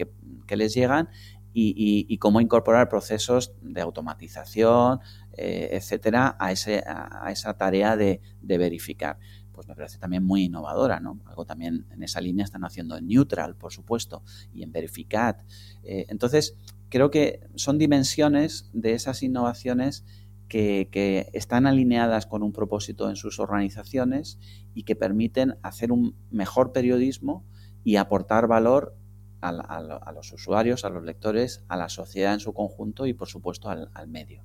les llegan y, cómo incorporar procesos de automatización, eh, etcétera, a, ese, a, esa tarea de, verificar. Pues me parece también muy innovadora, ¿no? Algo también en esa línea están haciendo en Neutral, por supuesto, y en Verificat. Eh, entonces, creo que son dimensiones de esas innovaciones que, están alineadas con un propósito en sus organizaciones y que permiten hacer un mejor periodismo y aportar valor a, los usuarios, a los lectores, a la sociedad en su conjunto y, por supuesto, al, medio.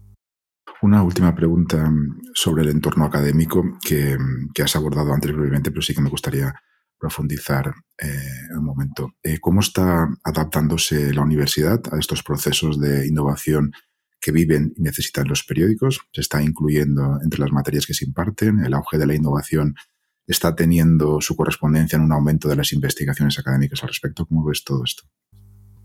Una última pregunta sobre el entorno académico que, has abordado antes brevemente, pero sí que me gustaría profundizar eh, un momento. Eh, ¿Cómo está adaptándose la universidad a estos procesos de innovación que viven y necesitan los periódicos. Se está incluyendo entre las materias que se imparten. El auge de la innovación está teniendo su correspondencia en un aumento de las investigaciones académicas al respecto. ¿Cómo ves todo esto?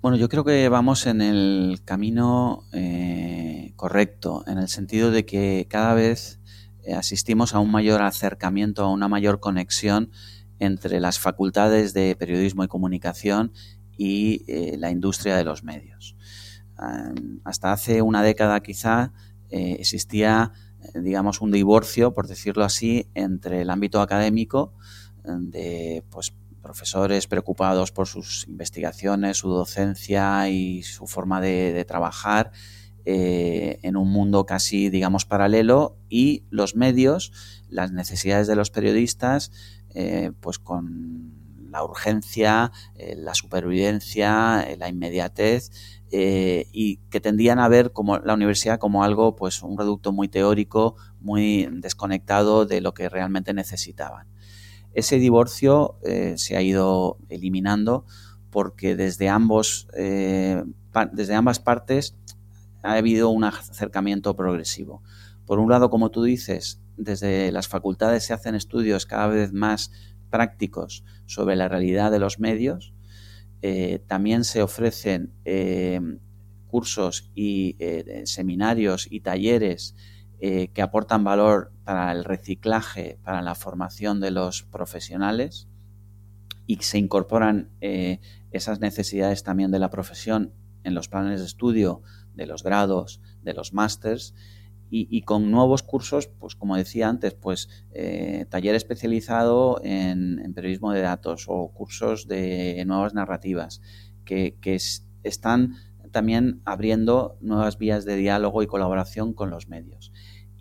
Bueno, yo creo que vamos en el camino eh, correcto, en el sentido de que cada vez eh, asistimos a un mayor acercamiento, a una mayor conexión entre las facultades de periodismo y comunicación y eh, la industria de los medios. Hasta hace una década quizá existía, digamos, un divorcio, por decirlo así, entre el ámbito académico de pues, profesores preocupados por sus investigaciones, su docencia y su forma de, trabajar eh, en un mundo casi, digamos, paralelo y los medios, las necesidades de los periodistas, pues con la urgencia, la supervivencia, la inmediatez eh, y que tendían a ver como la universidad como algo, pues un reducto muy teórico, muy desconectado de lo que realmente necesitaban. Ese divorcio eh, se ha ido eliminando porque desde, ambos, eh, desde ambas partes ha habido un acercamiento progresivo. Por un lado, como tú dices, desde las facultades se hacen estudios cada vez más prácticos sobre la realidad de los medios, eh, también se ofrecen cursos y seminarios y talleres que aportan valor para el reciclaje, para la formación de los profesionales y se incorporan esas necesidades también de la profesión en los planes de estudio de los grados, de los másters y, con nuevos cursos, pues como decía antes, pues eh, taller especializado en, periodismo de datos o cursos de nuevas narrativas que, están también abriendo nuevas vías de diálogo y colaboración con los medios.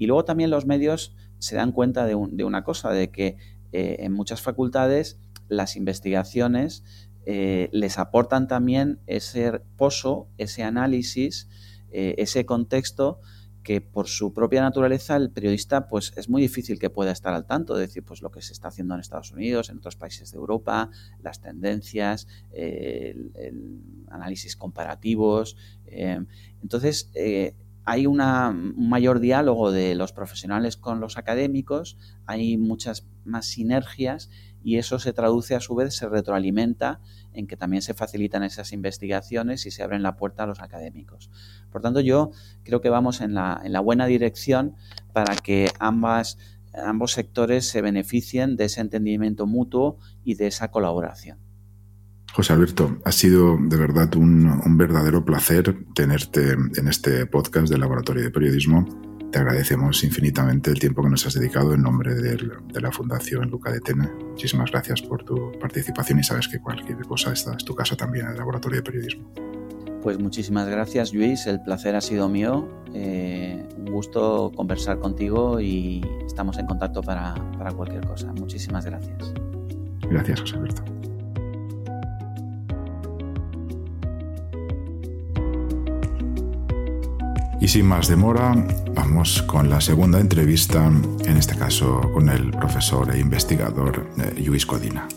Y luego también los medios se dan cuenta de, una cosa, de que eh, en muchas facultades las investigaciones eh, les aportan también ese pozo, ese análisis, ese contexto que por su propia naturaleza el periodista pues es muy difícil que pueda estar al tanto de decir pues lo que se está haciendo en Estados Unidos, en otros países de Europa, las tendencias, el, análisis comparativos. Eh, entonces eh, hay una, un mayor diálogo de los profesionales con los académicos, hay muchas más sinergias y eso se traduce a su vez, se retroalimenta en que también se facilitan esas investigaciones y se abren la puerta a los académicos. Por tanto, yo creo que vamos en la, en la buena dirección para que ambas, ambos sectores se beneficien de ese entendimiento mutuo y de esa colaboración. José Alberto, ha sido de verdad un, verdadero placer tenerte en este podcast del Laboratorio de Periodismo. Te agradecemos infinitamente el tiempo que nos has dedicado en nombre de, la Fundación Luca de Tena. Muchísimas gracias por tu participación y sabes que cualquier cosa esta es tu casa también en el Laboratorio de Periodismo. Pues muchísimas gracias Luis, el placer ha sido mío. Eh, un gusto conversar contigo y estamos en contacto para, para cualquier cosa. Muchísimas gracias. Gracias, José Alberto. Y sin más demora, vamos con la segunda entrevista, en este caso con el profesor e investigador eh, Luis Codina.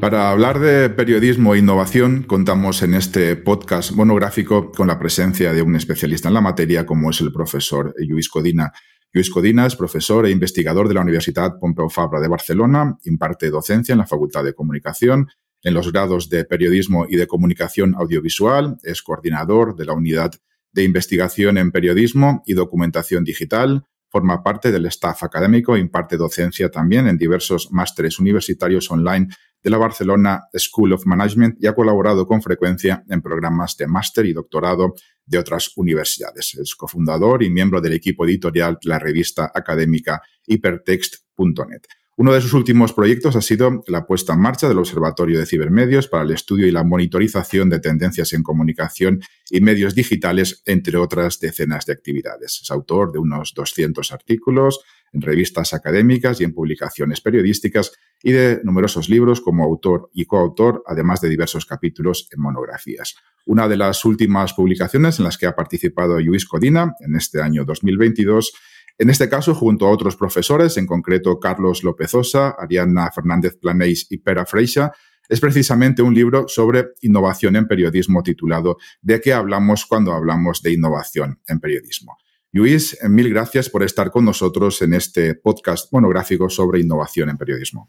Para hablar de periodismo e innovación, contamos en este podcast monográfico con la presencia de un especialista en la materia como es el profesor Luis Codina. Luis Codina es profesor e investigador de la Universidad Pompeu Fabra de Barcelona, imparte docencia en la Facultad de Comunicación en los grados de Periodismo y de Comunicación Audiovisual, es coordinador de la Unidad de Investigación en Periodismo y Documentación Digital, forma parte del staff académico imparte docencia también en diversos másteres universitarios online de la Barcelona School of Management y ha colaborado con frecuencia en programas de máster y doctorado de otras universidades. Es cofundador y miembro del equipo editorial de la revista académica hypertext.net. Uno de sus últimos proyectos ha sido la puesta en marcha del Observatorio de Cibermedios para el estudio y la monitorización de tendencias en comunicación y medios digitales, entre otras decenas de actividades. Es autor de unos 200 artículos en revistas académicas y en publicaciones periodísticas y de numerosos libros como autor y coautor, además de diversos capítulos en monografías. Una de las últimas publicaciones en las que ha participado Luis Codina en este año 2022 en este caso, junto a otros profesores, en concreto Carlos Lópezosa, Ariana Fernández Planeix y Pera Freixa, es precisamente un libro sobre innovación en periodismo titulado ¿De qué hablamos cuando hablamos de innovación en periodismo? Luis, mil gracias por estar con nosotros en este podcast monográfico sobre innovación en periodismo.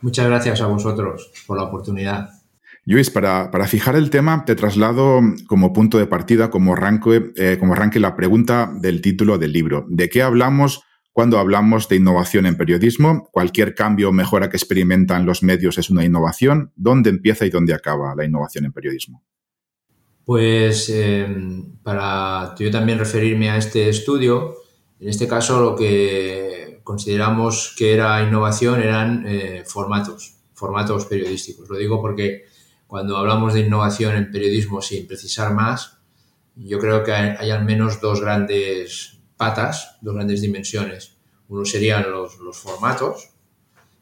Muchas gracias a vosotros por la oportunidad. Luis, para, fijar el tema, te traslado como punto de partida, como arranque, eh, como arranque la pregunta del título del libro. ¿De qué hablamos cuando hablamos de innovación en periodismo? ¿Cualquier cambio o mejora que experimentan los medios es una innovación? ¿Dónde empieza y dónde acaba la innovación en periodismo? Pues eh, para yo también referirme a este estudio, en este caso lo que consideramos que era innovación eran eh, formatos, formatos periodísticos. Lo digo porque cuando hablamos de innovación en periodismo sin precisar más, yo creo que hay, al menos dos grandes patas, dos grandes dimensiones. Uno serían los, formatos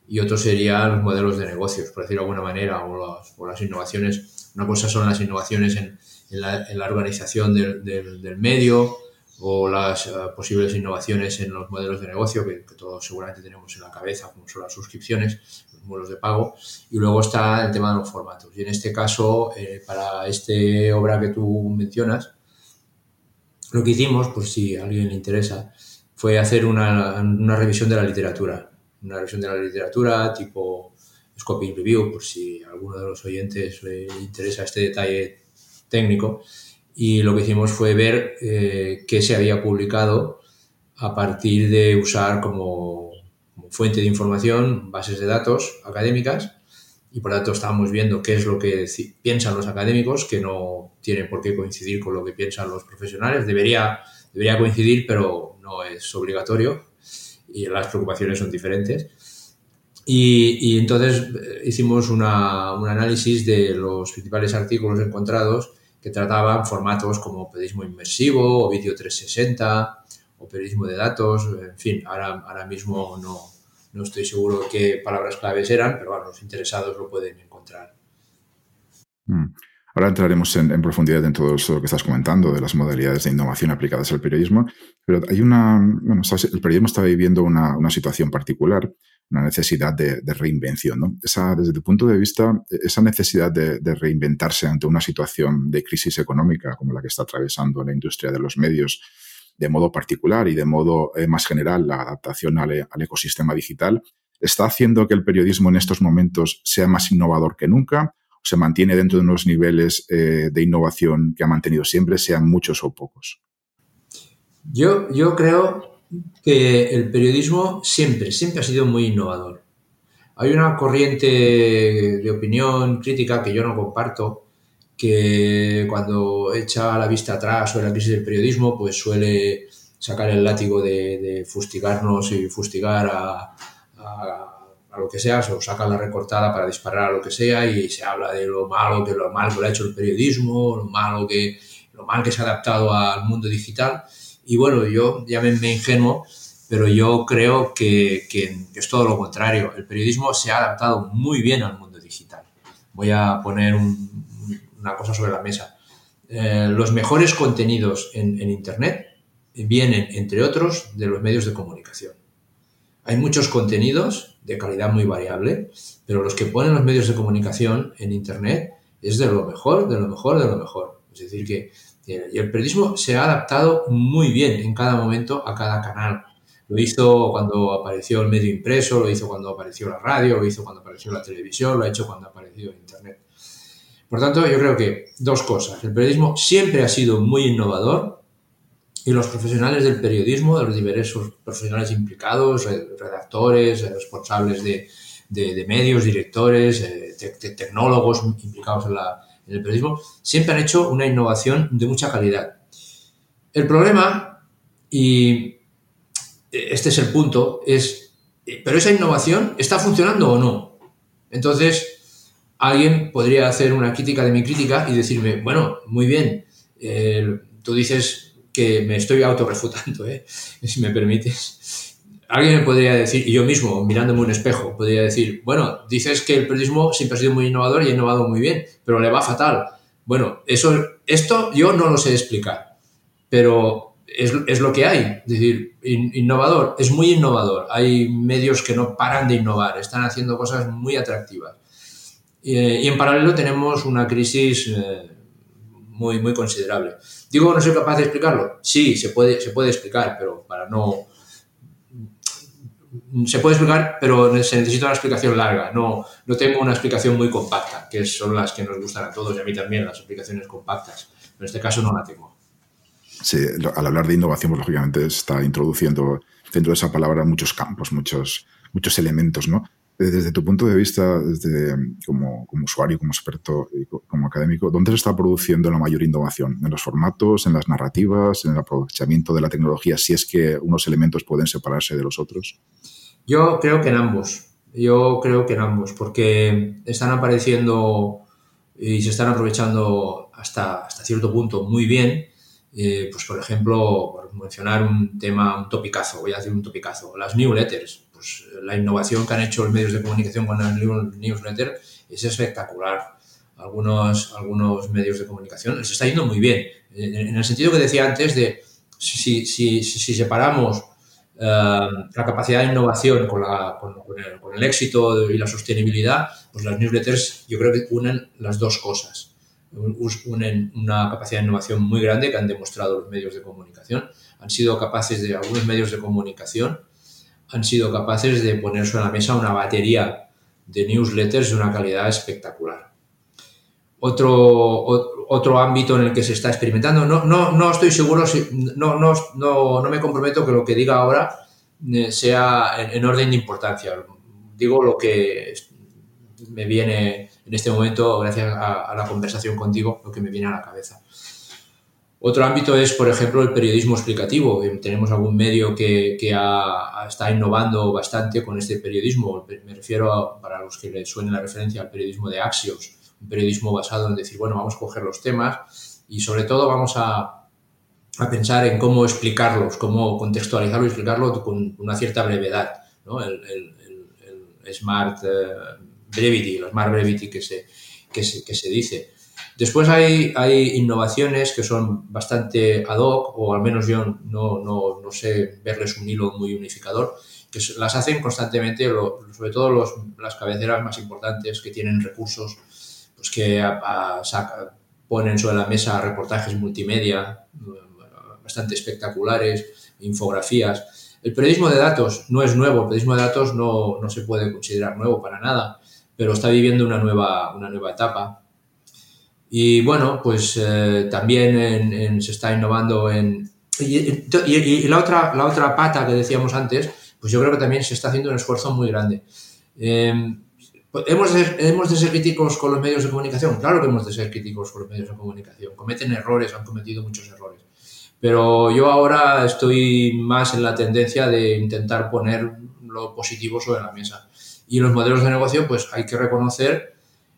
y otro serían los modelos de negocios, por decirlo de alguna manera, o, las innovaciones. Una cosa son las innovaciones en, la, organización del, medio o las eh, posibles innovaciones en los modelos de negocio que, que, todos seguramente tenemos en la cabeza, como son las suscripciones, modelos de pago. Y luego está el tema de los formatos. Y en este caso, eh, para esta obra que tú mencionas, lo que hicimos, por si a alguien le interesa, fue hacer una, una revisión de la literatura. Una revisión de la literatura tipo Scoping Review, por si a alguno de los oyentes le interesa este detalle técnico. Y lo que hicimos fue ver eh, qué se había publicado a partir de usar como fuente de información, bases de datos académicas, y por tanto estábamos viendo qué es lo que piensan los académicos, que no tiene por qué coincidir con lo que piensan los profesionales. Debería, debería coincidir, pero no es obligatorio y las preocupaciones son diferentes. Y, entonces eh, hicimos un análisis de los principales artículos encontrados que trataban formatos como periodismo inmersivo o vídeo 360 o periodismo de datos, en fin, ahora, ahora mismo no, no estoy seguro qué palabras claves eran, pero bueno, los interesados lo pueden encontrar. Mm. Ahora entraremos en, profundidad en todo eso que estás comentando de las modalidades de innovación aplicadas al periodismo, pero hay una, bueno, el periodismo está viviendo una, situación particular, una necesidad de, reinvención. ¿no? Esa, desde tu punto de vista, esa necesidad de, de, reinventarse ante una situación de crisis económica como la que está atravesando la industria de los medios, de modo particular y de modo eh, más general la adaptación al, ecosistema digital, está haciendo que el periodismo en estos momentos sea más innovador que nunca o se mantiene dentro de unos niveles eh, de innovación que ha mantenido siempre, sean muchos o pocos. Yo, yo creo que el periodismo siempre, siempre ha sido muy innovador. Hay una corriente de opinión crítica que yo no comparto, que cuando echa la vista atrás sobre la crisis del periodismo, pues suele sacar el látigo de, fustigarnos y fustigar a, lo que sea, o saca la recortada para disparar a lo que sea y se habla de lo malo que lo mal que ha hecho el periodismo, lo malo que lo mal que se ha adaptado al mundo digital. Y bueno, yo ya me ingenuo, pero yo creo que, es todo lo contrario. El periodismo se ha adaptado muy bien al mundo digital. Voy a poner una cosa sobre la mesa. Eh, los mejores contenidos en, Internet vienen, entre otros, de los medios de comunicación. Hay muchos contenidos de calidad muy variable, pero los que ponen los medios de comunicación en Internet es de lo mejor, de lo mejor, de lo mejor. Es decir, que y el periodismo se ha adaptado muy bien en cada momento a cada canal. Lo hizo cuando apareció el medio impreso, lo hizo cuando apareció la radio, lo hizo cuando apareció la televisión, lo ha hecho cuando ha aparecido Internet. Por tanto, yo creo que dos cosas. El periodismo siempre ha sido muy innovador y los profesionales del periodismo, de los diversos profesionales implicados, redactores, responsables de, medios, directores, eh, tecnólogos implicados en el periodismo, siempre han hecho una innovación de mucha calidad. El problema, y este es el punto, es, pero esa innovación está funcionando o no. Entonces, alguien podría hacer una crítica de mi crítica y decirme, bueno, muy bien, eh, tú dices que me estoy autorrefutando, ¿eh? si me permites. Alguien me podría decir, y yo mismo, mirándome un espejo, podría decir, bueno, dices que el periodismo siempre ha sido muy innovador y ha innovado muy bien, pero le va fatal. Bueno, eso, esto yo no lo sé explicar, pero es, lo que hay. Es decir, innovador, es muy innovador. Hay medios que no paran de innovar, están haciendo cosas muy atractivas. Y en paralelo tenemos una crisis eh, muy, muy considerable. Digo, no soy capaz de explicarlo. Sí, se puede, se puede explicar, pero para no... Se puede explicar, pero se necesita una explicación larga. No, no tengo una explicación muy compacta, que son las que nos gustan a todos y a mí también, las explicaciones compactas. Pero en este caso no la tengo al hablar de innovación, pues, lógicamente está introduciendo dentro de esa palabra muchos campos, muchos, muchos elementos, ¿no? Desde tu punto de vista, como, usuario, como experto y como académico, ¿dónde se está produciendo la mayor innovación? ¿En los formatos, en las narrativas, en el aprovechamiento de la tecnología, si es que unos elementos pueden separarse de los otros? Yo creo que en ambos. Yo creo que en ambos, porque están apareciendo y se están aprovechando hasta, hasta cierto punto muy bien eh, pues por ejemplo, por mencionar un tema, un topicazo, voy a decir un topicazo, las newsletters. Pues la innovación que han hecho los medios de comunicación con las newsletters es espectacular. Algunos, algunos medios de comunicación les está yendo muy bien. En, el sentido que decía antes de si, si, si, separamos eh, la capacidad de innovación con, la, con, el, con el éxito y la sostenibilidad, pues las newsletters yo creo que unen las dos cosas una capacidad de innovación muy grande que han demostrado los medios de comunicación. Han sido capaces de, algunos medios de comunicación, han sido capaces de poner sobre la mesa una batería de newsletters de una calidad espectacular. Otro, otro, ámbito en el que se está experimentando, no, no, no estoy seguro, si, no, no, no, no me comprometo que lo que diga ahora eh, sea en orden de importancia. Digo lo que me viene en este momento, gracias a, la conversación contigo, lo que me viene a la cabeza. Otro ámbito es, por ejemplo, el periodismo explicativo. Tenemos algún medio que, que está innovando bastante con este periodismo. Me refiero, para los que les suene la referencia, al periodismo de Axios, un periodismo basado en decir, bueno, vamos a coger los temas y sobre todo vamos a, a pensar en cómo explicarlos, cómo contextualizarlo y explicarlo con una cierta brevedad. ¿no? El, Smart eh, brevity, los más brevity que se, que se, que se dice. Después hay, hay, innovaciones que son bastante ad hoc, o al menos yo no, no, no sé verles un hilo muy unificador, que las hacen constantemente, sobre todo los, las cabeceras más importantes que tienen recursos, pues que ponen sobre la mesa reportajes multimedia bastante espectaculares, infografías. El periodismo de datos no es nuevo, el periodismo de datos no, no se puede considerar nuevo para nada pero está viviendo una nueva, una nueva etapa. Y bueno, pues eh, también se está innovando en, y, la, otra, la otra pata que decíamos antes, pues yo creo que también se está haciendo un esfuerzo muy grande. Em, ¿hemos, ¿Hemos de ser críticos con los medios de comunicación? Claro que hemos de ser críticos con los medios de comunicación. Cometen errores, han cometido muchos errores. Pero yo ahora estoy más en la tendencia de intentar poner lo positivo sobre la mesa. Y los modelos de negocio, pues hay que reconocer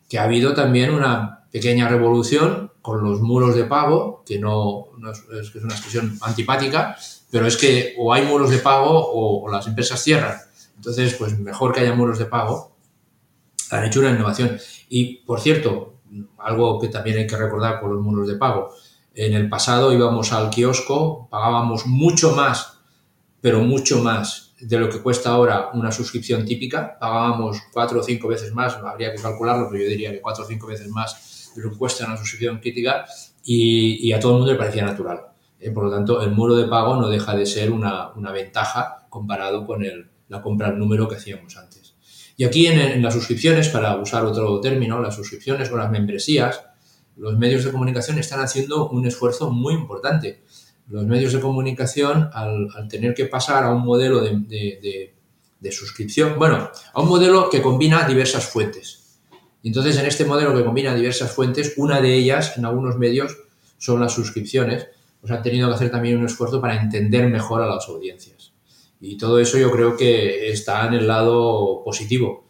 que ha habido también una pequeña revolución con los muros de pago, que no, es, que es una expresión antipática, pero es que o hay muros de pago o, las empresas cierran. Entonces, pues mejor que haya muros de pago. Han hecho una innovación. Y, por cierto, algo que también hay que recordar con los muros de pago. En el pasado íbamos al kiosco, pagábamos mucho más, pero mucho más de lo que cuesta ahora una suscripción típica. Pagábamos cuatro o cinco veces más, habría que calcularlo, pero yo diría que cuatro o cinco veces más de cuesta una suscripción crítica y, a todo el mundo le parecía natural. Eh, por lo tanto, el muro de pago no deja de ser una, ventaja comparado con el, la compra al número que hacíamos antes. Y aquí en, en, las suscripciones, para usar otro término, las suscripciones o las membresías, los medios de comunicación están haciendo un esfuerzo muy importante. Los medios de comunicación, al, tener que pasar a un modelo de, suscripción, bueno, a un modelo que combina diversas fuentes. Y entonces, en este modelo que combina diversas fuentes, una de ellas, en algunos medios, son las suscripciones, pues han tenido que hacer también un esfuerzo para entender mejor a las audiencias. Y todo eso yo creo que está en el lado positivo.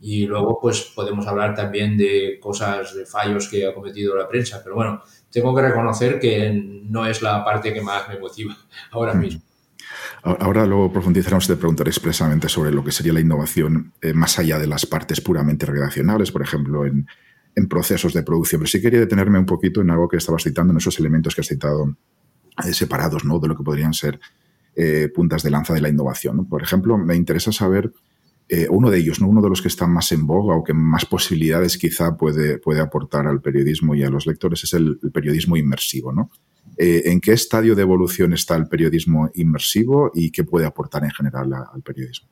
Y luego, pues podemos hablar también de cosas, de fallos que ha cometido la prensa. Pero bueno, tengo que reconocer que no es la parte que más me motiva ahora mismo. Ahora luego profundizaremos de preguntar expresamente sobre lo que sería la innovación eh, más allá de las partes puramente relacionales, por ejemplo, en, procesos de producción. Pero sí quería detenerme un poquito en algo que estabas citando, en esos elementos que has citado eh, separados ¿no? de lo que podrían ser eh, puntas de lanza de la innovación. Por ejemplo, me interesa saber uno de ellos, ¿no? uno de los que están más en boga o que más posibilidades quizá puede, puede aportar al periodismo y a los lectores es el, periodismo inmersivo. ¿no? Eh, ¿En qué estadio de evolución está el periodismo inmersivo y qué puede aportar en general al periodismo?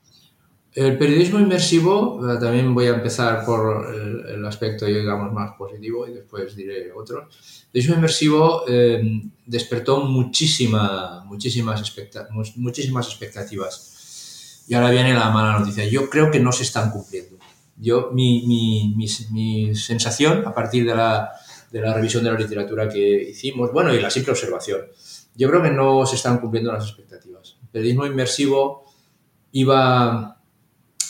El periodismo inmersivo, eh, también voy a empezar por el, aspecto, digamos, más positivo y después diré otro. El periodismo inmersivo despertó muchísima, muchísimas, muchísimas expectativas y ahora viene la mala noticia. Yo creo que no se están cumpliendo. Yo, mi, mi, mi, sensación, a partir de la, de la, revisión de la literatura que hicimos, bueno, y la simple observación, yo creo que no se están cumpliendo las expectativas. El periodismo inmersivo iba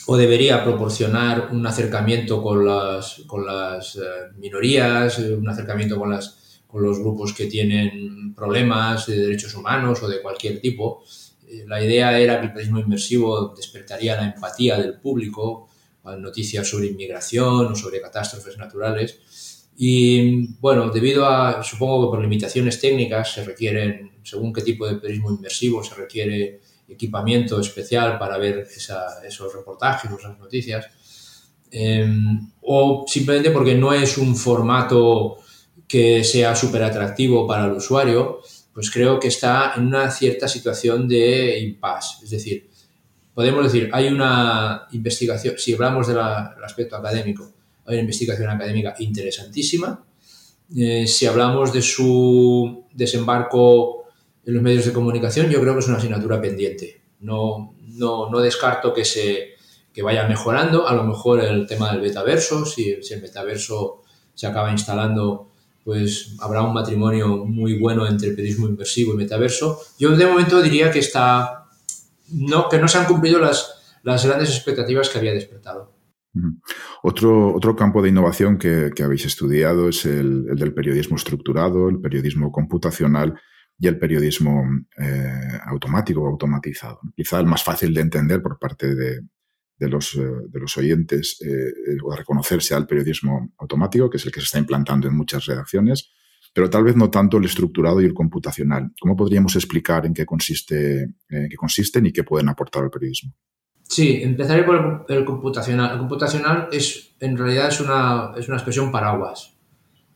o debería proporcionar un acercamiento con las, con las eh, minorías, un acercamiento con, las, con los grupos que tienen problemas de derechos humanos o de cualquier tipo, eh, la idea era que el periodismo inmersivo despertaría la empatía del público noticias sobre inmigración o sobre catástrofes naturales. Y bueno, debido a, supongo que por limitaciones técnicas, se requieren, según qué tipo de periodismo inmersivo, se requiere equipamiento especial para ver esos reportajes esas noticias. Em, o simplemente porque no es un formato que sea súper atractivo para el usuario, pues creo que está en una cierta situación de impasse. Es decir, podemos decir, hay una investigación, si hablamos del aspecto académico, hay una investigación académica interesantísima. Eh, si hablamos de su desembarco en los medios de comunicación, yo creo que es una asignatura pendiente. No, no, no descarto que se que vaya mejorando, a lo mejor el tema del metaverso, si, si el metaverso se acaba instalando pues habrá un matrimonio muy bueno entre periodismo inversivo y metaverso. Yo de momento diría que está no, que no se han cumplido las, las grandes expectativas que había despertado. Otro, otro campo de innovación que, habéis estudiado es el, del periodismo estructurado, el periodismo computacional y el periodismo eh, automático o automatizado. Quizá el más fácil de entender por parte de, de los, eh, de los oyentes eh, eh, o reconocerse al periodismo automático, que es el que se está implantando en muchas redacciones, pero tal vez no tanto el estructurado y el computacional. ¿Cómo podríamos explicar en qué, consiste, en qué consisten y qué pueden aportar al periodismo? Sí, empezaré por el, computacional. El computacional es, en realidad es una, es una expresión paraguas.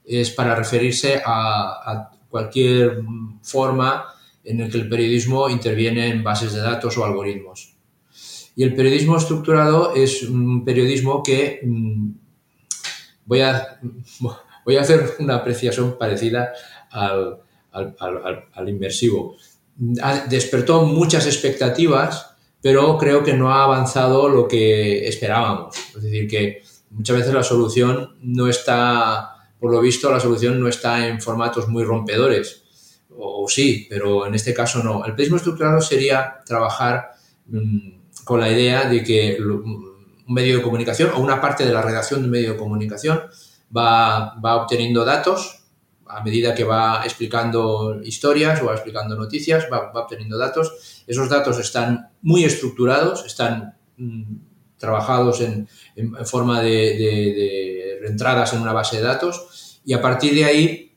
Es para referirse a, cualquier forma en el que el periodismo interviene en bases de datos o algoritmos. Y el periodismo estructurado es un periodismo que mm, voy a, voy a hacer una apreciación parecida al, al, al, inmersivo. despertó muchas expectativas, pero creo que no ha avanzado lo que esperábamos. Es decir, que muchas veces la solución no está, por lo visto, la solución no está en formatos muy rompedores. O, sí, pero en este caso no. El periodismo estructurado sería trabajar mm, con la idea de que un medio de comunicación o una parte de la redacción de un medio de comunicación va, va obteniendo datos a medida que va explicando historias o va explicando noticias, va, obteniendo datos. Esos datos están muy estructurados, están mm, trabajados en, forma de, entradas en una base de datos y a partir de ahí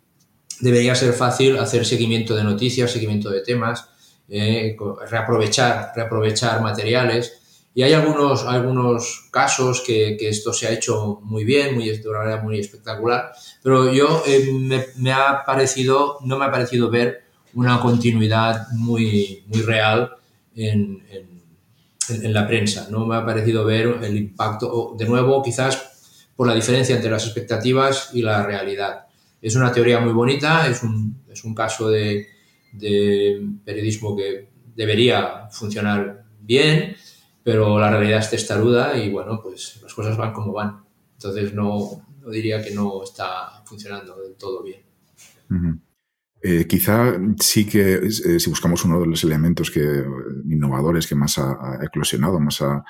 debería ser fácil hacer seguimiento de noticias, seguimiento de temas, eh, reaprovechar, reaprovechar materiales. Y hay algunos, algunos casos que, que, esto se ha hecho muy bien, muy, de una manera muy espectacular, pero yo eh, me, ha parecido, no me ha parecido ver una continuidad muy, muy real en, en, la prensa. No me ha parecido ver el impacto, de nuevo, quizás por la diferencia entre las expectativas y la realidad. Es una teoría muy bonita, es un, es un caso de, de periodismo que debería funcionar bien, pero la realidad es testaruda y bueno, pues las cosas van como van. Entonces no, diría que no está funcionando del todo bien. Eh, quizá sí que eh, si buscamos uno de los elementos que, innovadores que más ha, eclosionado, más ha,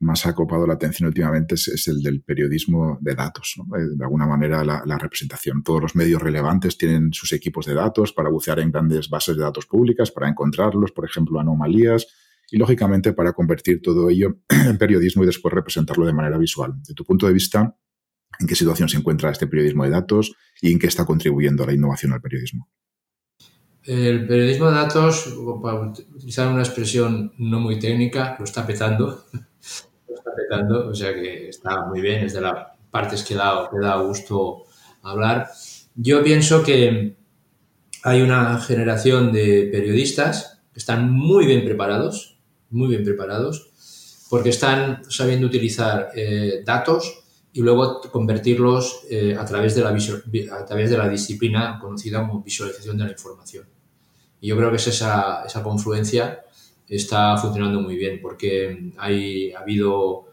más ha copado la atención últimamente es, el del periodismo de datos. Eh, de alguna manera la, representación. Todos los medios relevantes tienen sus equipos de datos para bucear en grandes bases de datos públicas, para encontrarlos, por ejemplo, anomalías y, lógicamente, para convertir todo ello en periodismo y después representarlo de manera visual. De tu punto de vista, ¿en qué situación se encuentra este periodismo de datos y en qué está contribuyendo a la innovación al periodismo? El periodismo de datos, para utilizar una expresión no muy técnica, lo está petando. lo está petando, o sea que está muy bien, es de las partes que da, que da gusto hablar. Yo pienso que hay una generación de periodistas que están muy bien preparados, muy bien preparados, porque están sabiendo utilizar eh, datos y luego convertirlos eh, a, través de la a través de la disciplina conocida como visualización de la información. Y yo creo que esa, esa confluencia está funcionando muy bien porque hay, ha habido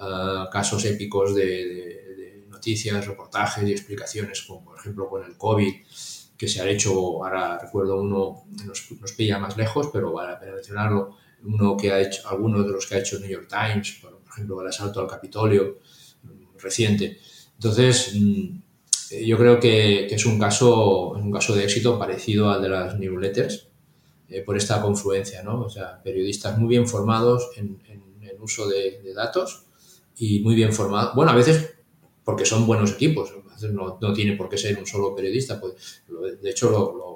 eh, casos épicos de, noticias, reportajes y explicaciones, como por ejemplo con el COVID, que se ha hecho, ahora recuerdo uno, nos, nos pilla más lejos, pero pena mencionarlo, uno que ha hecho, algunos de los que ha hecho New York Times, por ejemplo, el asalto al Capitolio mm, reciente. Entonces, mm, yo creo que, es un caso, un caso de éxito parecido al de las newsletters, eh, por esta confluencia, ¿no? O sea, periodistas muy bien formados en, el uso de, datos y muy bien formados, bueno, a veces porque son buenos equipos, no, no tiene por qué ser un solo periodista, pues, de hecho lo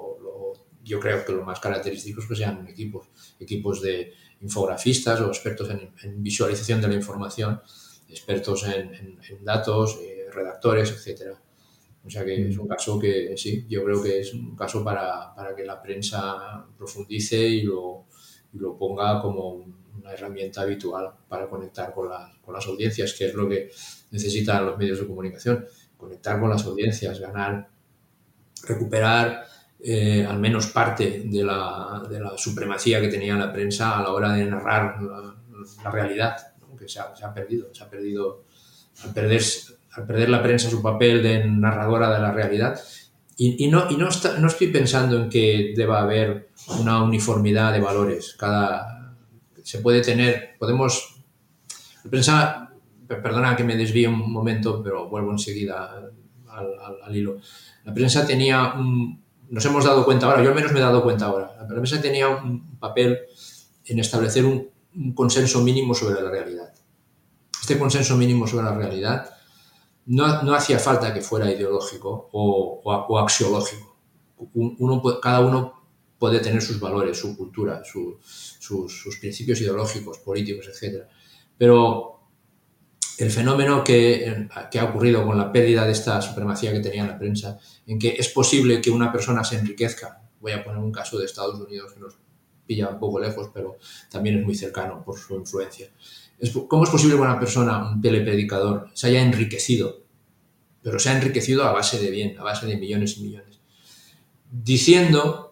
yo creo que lo más característico es que sean equipos, equipos de infografistas o expertos en, visualización de la información, expertos en, datos, eh, redactores, etcétera. O sea que es un caso que sí, yo creo que es un caso para, para que la prensa profundice y lo, lo, ponga como una herramienta habitual para conectar con, con las audiencias, que es lo que necesitan los medios de comunicación. Conectar con las audiencias, ganar, recuperar eh, al menos parte de la, de la, supremacía que tenía la prensa a la hora de narrar la, realidad, que se ha, se ha, perdido, se ha perdido al perder, al perder la prensa su papel de narradora de la realidad. Y, y no, y no, está, no estoy pensando en que deba haber una uniformidad de valores. Cada, se puede tener, podemos, la prensa, perdona que me desvíe un momento, pero vuelvo enseguida al, al, al hilo. La prensa tenía un, nos hemos dado cuenta ahora, yo al menos me he dado cuenta ahora, la prensa tenía un papel en establecer un, consenso mínimo sobre la realidad. Este consenso mínimo sobre la realidad no, no hacía falta que fuera ideológico o, o, axiológico. Uno, cada uno puede tener sus valores, su cultura, sus, sus, principios ideológicos, políticos, etc. Pero el fenómeno que, ha ocurrido con la pérdida de esta supremacía que tenía la prensa, en que es posible que una persona se enriquezca. Voy a poner un caso de Estados Unidos que nos pilla un poco lejos, pero también es muy cercano por su influencia. ¿Cómo es posible que una persona, un telepredicador, se haya enriquecido? Pero se ha enriquecido a base de bien, a base de millones y millones. Diciendo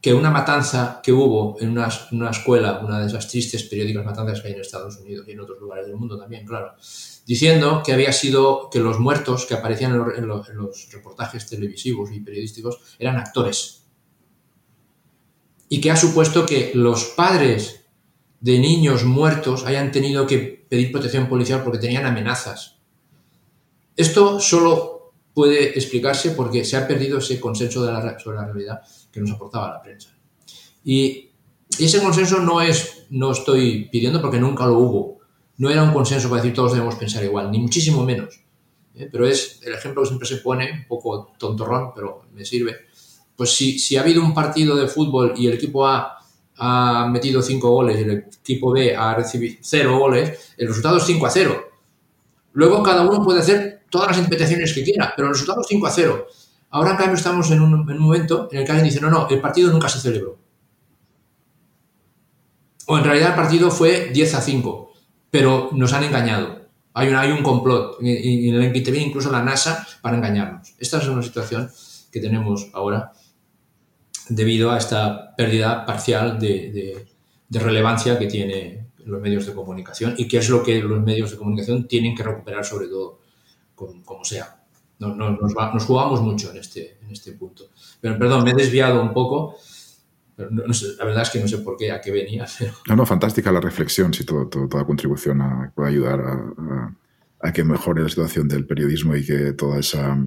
que una matanza que hubo en una, una, escuela, una de esas tristes periódicas matanzas que hay en Estados Unidos y en otros lugares del mundo también, claro, diciendo que había sido que los muertos que aparecían en, los reportajes televisivos y periodísticos eran actores. Y que ha supuesto que los padres de niños muertos hayan tenido que pedir protección policial porque tenían amenazas. Esto solo puede explicarse porque se ha perdido ese consenso de sobre la realidad que nos aportaba la prensa. Y ese consenso no es, no estoy pidiendo porque nunca lo hubo. No era un consenso para decir todos debemos pensar igual, ni muchísimo menos. ¿eh? Pero es el ejemplo que siempre se pone, un poco tontorrón, pero me sirve. Pues si, si ha habido un partido de fútbol y el equipo A ha metido 5 goles y el equipo B ha recibido 0 goles, el resultado es 5 a 0. Luego cada uno puede hacer todas las interpretaciones que quiera, pero el resultado es 5 a 0. Ahora, en cambio, estamos en un, momento en el que alguien dice, no, no, el partido nunca se celebró. O en realidad el partido fue 10 a 5, pero nos han engañado. Hay un, hay un complot en el que interviene incluso la NASA para engañarnos. Esta es una situación que tenemos ahora debido a esta pérdida parcial de, relevancia que tiene los medios de comunicación y que es lo que los medios de comunicación tienen que recuperar sobre todo como sea. No, nos, jugamos mucho en este, en este punto. Pero perdón, me he desviado un poco. Pero la verdad es que no sé por qué, a qué venía. No, no, fantástica la reflexión, si todo, toda contribución puede ayudar a, a, que mejore la situación del periodismo y que toda esa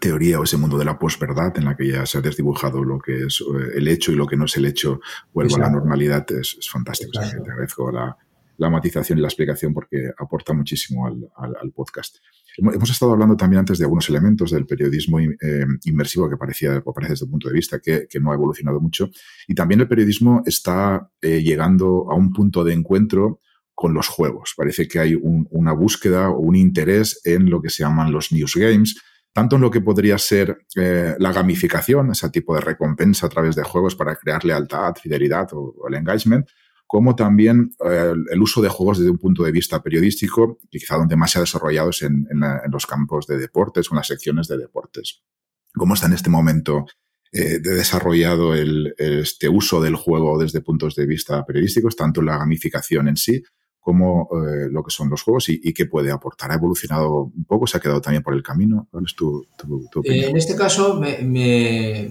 teoría o ese mundo de la posverdad en la que ya se ha desdibujado lo que es eh, el hecho y lo que no es el hecho vuelva a la normalidad es, fantástico. te agradezco la, la, matización y la explicación porque aporta muchísimo al, al podcast. Hemos estado hablando también antes de algunos elementos del periodismo eh, inmersivo que parecía, o parece desde el punto de vista que, no ha evolucionado mucho. Y también el periodismo está eh, llegando a un punto de encuentro con los juegos. Parece que hay una búsqueda o un interés en lo que se llaman los news games, tanto en lo que podría ser eh, la gamificación, ese tipo de recompensa a través de juegos para crear lealtad, fidelidad o el engagement, como también eh, el uso de juegos desde un punto de vista periodístico, quizá donde más se ha desarrollado es en, los campos de deportes o en las secciones de deportes. ¿Cómo está en este momento eh, de desarrollado este uso del juego desde puntos de vista periodísticos, tanto la gamificación en sí como eh, lo que son los juegos y, qué puede aportar. ¿Ha evolucionado un poco? ¿Se ha quedado también por el camino? ¿Cuál es tu, opinión? en este caso, me, me,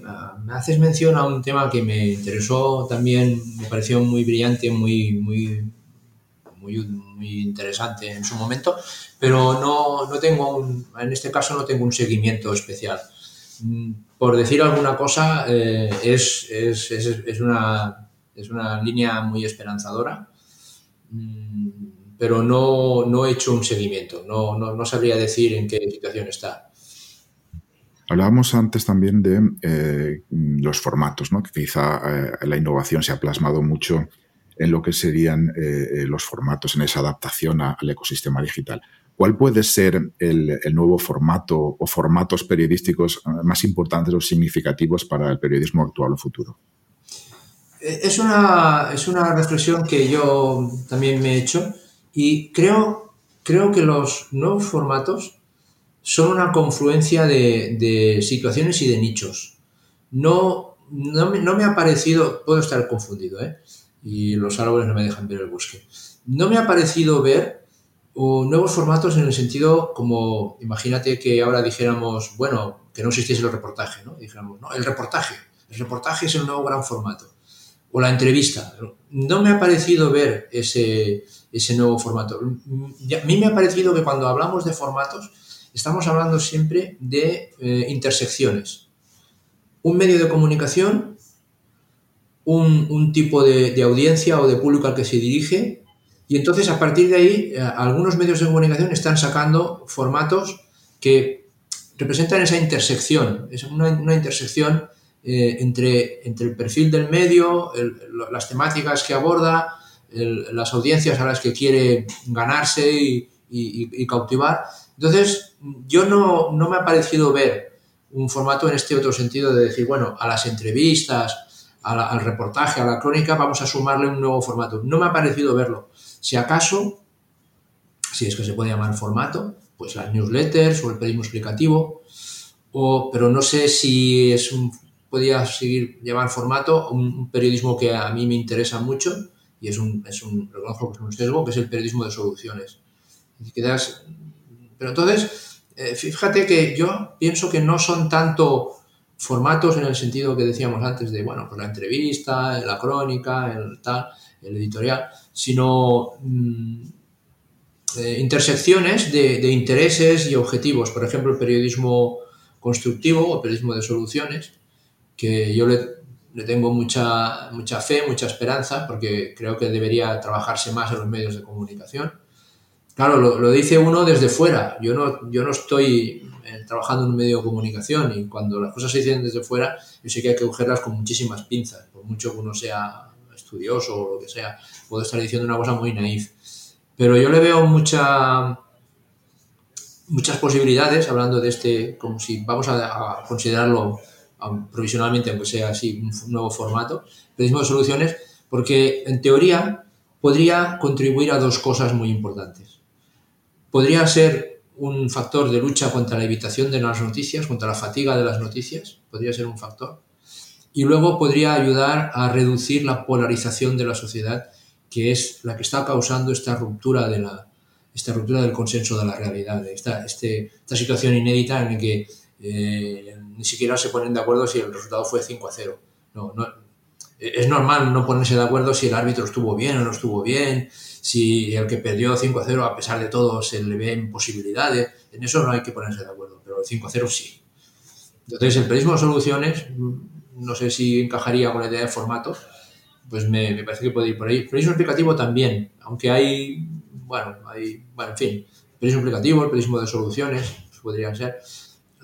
haces mención a un tema que me interesó también, me pareció muy brillante, muy, muy, muy, muy interesante en su momento, pero no, no tengo un, en este caso no tengo un seguimiento especial. Mm, por decir alguna cosa, eh, es, es, es, es, una, es una línea muy esperanzadora pero no, no he hecho un seguimiento, no, no, sabría decir en qué situación está. Hablábamos antes también de eh, los formatos, ¿no? que quizá eh, la innovación se ha plasmado mucho en lo que serían eh, los formatos, en esa adaptación al ecosistema digital. ¿Cuál puede ser el, el, nuevo formato o formatos periodísticos más importantes o significativos para el periodismo actual o futuro? Es una, es una reflexión que yo también me he hecho y creo, creo que los nuevos formatos son una confluencia de, situaciones y de nichos. No, no, me, ha parecido, puedo estar confundido, ¿eh? y los árboles no me dejan ver el bosque. No me ha parecido ver nuevos formatos en el sentido como, imagínate que ahora dijéramos, bueno, que no existiese el reportaje, ¿no? Dijéramos, no, el reportaje. El reportaje es el nuevo gran formato o la entrevista. No me ha parecido ver ese, ese nuevo formato. A mí me ha parecido que cuando hablamos de formatos estamos hablando siempre de eh, intersecciones. Un medio de comunicación, un, tipo de, audiencia o de público al que se dirige, y entonces a partir de ahí eh, algunos medios de comunicación están sacando formatos que representan esa intersección, es una intersección eh, entre, entre el perfil del medio, las temáticas que aborda, las audiencias a las que quiere ganarse y, cautivar. Entonces, yo no, no, me ha parecido ver un formato en este otro sentido de decir, bueno, a las entrevistas, al reportaje, a la crónica, vamos a sumarle un nuevo formato. No me ha parecido verlo. Si acaso, si es que se puede llamar formato, pues las newsletters o el periodismo explicativo, o, pero no sé si es un podía seguir llevar formato, un, periodismo que a mí me interesa mucho y es un, es un, reconozco que es un sesgo, que es el periodismo de soluciones. pero entonces, eh, fíjate que yo pienso que no son tanto formatos en el sentido que decíamos antes de, bueno, pues la entrevista, la crónica, el tal, el editorial, sino mm, eh, intersecciones de, de, intereses y objetivos. Por ejemplo, el periodismo constructivo o periodismo de soluciones, que yo le, le, tengo mucha, mucha fe, mucha esperanza, porque creo que debería trabajarse más en los medios de comunicación. Claro, lo, lo dice uno desde fuera. Yo no, yo no estoy eh, trabajando en un medio de comunicación y cuando las cosas se dicen desde fuera, yo sé que hay que cogerlas con muchísimas pinzas, por mucho que uno sea estudioso o lo que sea, puedo estar diciendo una cosa muy naif. Pero yo le veo mucha, muchas posibilidades, hablando de este, como si vamos a, considerarlo provisionalmente, aunque sea así, un nuevo formato, periodismo de soluciones, porque en teoría podría contribuir a dos cosas muy importantes. Podría ser un factor de lucha contra la evitación de las noticias, contra la fatiga de las noticias, podría ser un factor. Y luego podría ayudar a reducir la polarización de la sociedad, que es la que está causando esta ruptura de la, esta ruptura del consenso de la realidad, esta, este, esta situación inédita en la que eh, ni siquiera se ponen de acuerdo si el resultado fue 5 a 0. No, no, es normal no ponerse de acuerdo si el árbitro estuvo bien o no estuvo bien, si el que perdió 5 a 0 a pesar de todo se le ven posibilidades, en eso no hay que ponerse de acuerdo, pero el 5 a 0 sí. Entonces el periodismo de soluciones, no sé si encajaría con la idea de formato, pues me, me parece que puede ir por ahí. El periodismo explicativo también, aunque hay bueno, hay, bueno, en fin, el periodismo explicativo, el periodismo de soluciones, pues podrían ser.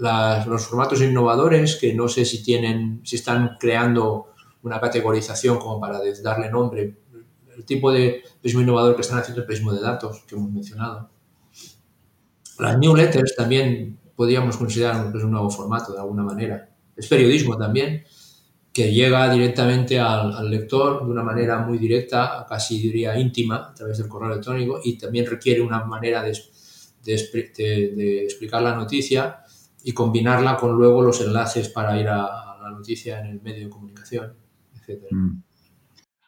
Los formatos innovadores que no sé si tienen, si están creando una categorización como para darle nombre. El tipo de periodismo innovador que están haciendo el periodismo de datos que hemos mencionado. Las newsletters también podríamos considerar un nuevo formato de alguna manera. Es periodismo también, que llega directamente al, lector de una manera muy directa, casi diría íntima, a través del correo electrónico y también requiere una manera de, de, explicar la noticia y combinarla con luego los enlaces para ir a, la noticia en el medio de comunicación, etc. Mm.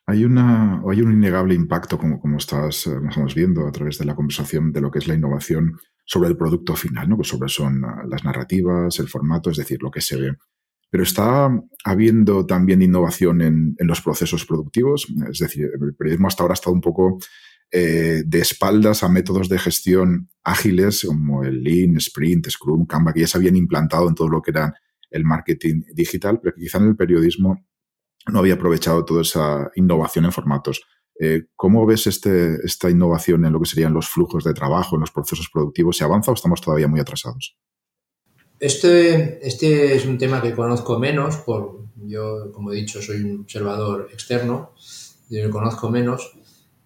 Hay, una, hay un innegable impacto, como, como estás, eh, estamos viendo a través de la conversación, de lo que es la innovación sobre el producto final, ¿no? que sobre son ah, las narrativas, el formato, es decir, lo que se ve pero está habiendo también innovación en, los procesos productivos. Es decir, el periodismo hasta ahora ha estado un poco eh, de espaldas a métodos de gestión ágiles como el Lean, Sprint, Scrum, Canva, que ya se habían implantado en todo lo que era el marketing digital, pero que quizá en el periodismo no había aprovechado toda esa innovación en formatos. Eh, ¿Cómo ves este, esta innovación en lo que serían los flujos de trabajo, en los procesos productivos? ¿Se avanza o estamos todavía muy atrasados? Este, este es un tema que conozco menos, por, yo, como he dicho, soy un observador externo, yo lo conozco menos,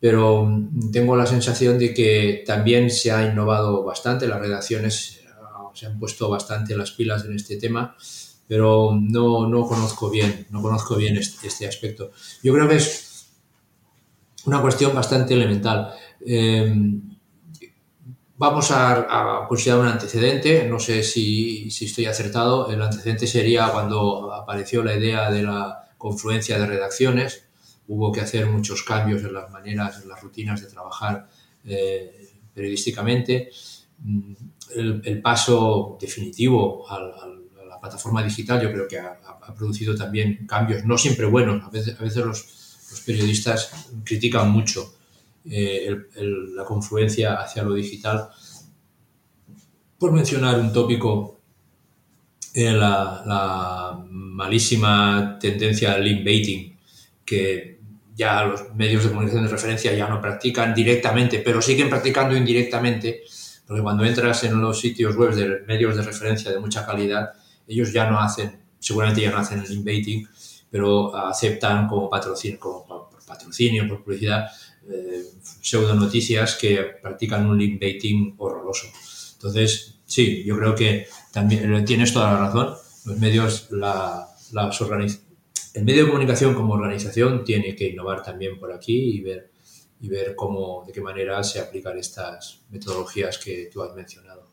pero tengo la sensación de que también se ha innovado bastante, las redacciones ah, se han puesto bastante las pilas en este tema, pero no, no conozco bien, no conozco bien este, aspecto. Yo creo que es una cuestión bastante elemental. Eh, Vamos a, considerar un antecedente, no sé si, estoy acertado, el antecedente sería cuando apareció la idea de la confluencia de redacciones, hubo que hacer muchos cambios en las maneras, en las rutinas de trabajar eh, periodísticamente. Mm, el, paso definitivo a la plataforma digital yo creo que ha, producido también cambios, no siempre buenos, a veces, a veces los, periodistas critican mucho eh, la confluencia hacia lo digital. Por mencionar un tópico, eh, la, malísima tendencia al link baiting, que ya los medios de comunicación de referencia ya no practican directamente, pero siguen practicando indirectamente, porque cuando entras en los sitios web de medios de referencia de mucha calidad, ellos ya no hacen, seguramente ya no hacen el link baiting, pero aceptan como patrocinio, como patrocinio, por publicidad, eh, pseudo noticias que practican un link horroroso. Entonces, sí, yo creo que también eh, tienes toda la razón. Los medios, la, el medio de comunicación como organización tiene que innovar también por aquí y ver, y ver cómo, de qué manera se aplican estas metodologías que tú has mencionado.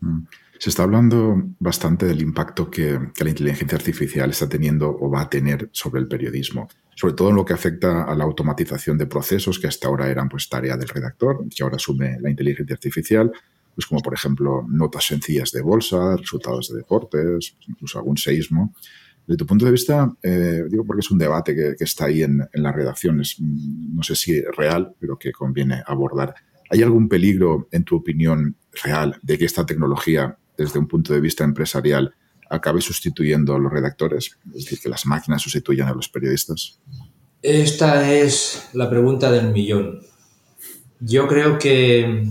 Mm. Se está hablando bastante del impacto que, la inteligencia artificial está teniendo o va a tener sobre el periodismo, sobre todo en lo que afecta a la automatización de procesos que hasta ahora eran pues tarea del redactor, que ahora asume la inteligencia artificial, pues como por ejemplo notas sencillas de bolsa, resultados de deportes, incluso algún seísmo. Desde tu punto de vista, eh, digo porque es un debate que, está ahí en, en, las redacciones, no sé si real, pero que conviene abordar. ¿Hay algún peligro, en tu opinión, real de que esta tecnología desde un punto de vista empresarial acabe sustituyendo a los redactores? Es decir, que las máquinas sustituyan a los periodistas. Esta es la pregunta del millón. Yo creo que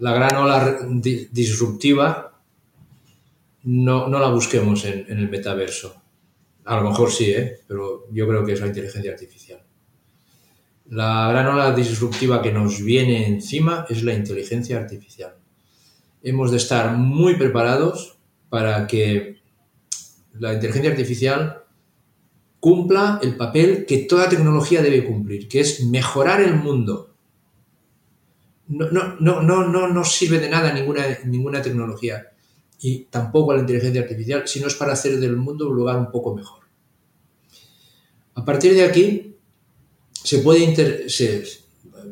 la gran ola disruptiva no, la busquemos en, el metaverso. A lo mejor sí, ¿eh? pero yo creo que es la inteligencia artificial. La gran ola disruptiva que nos viene encima es la inteligencia artificial hemos de estar muy preparados para que la inteligencia artificial cumpla el papel que toda tecnología debe cumplir, que es mejorar el mundo. No, no, no, no, no sirve de nada ninguna, ninguna tecnología y tampoco la inteligencia artificial si no es para hacer del mundo un lugar un poco mejor. A partir de aquí, se puede inter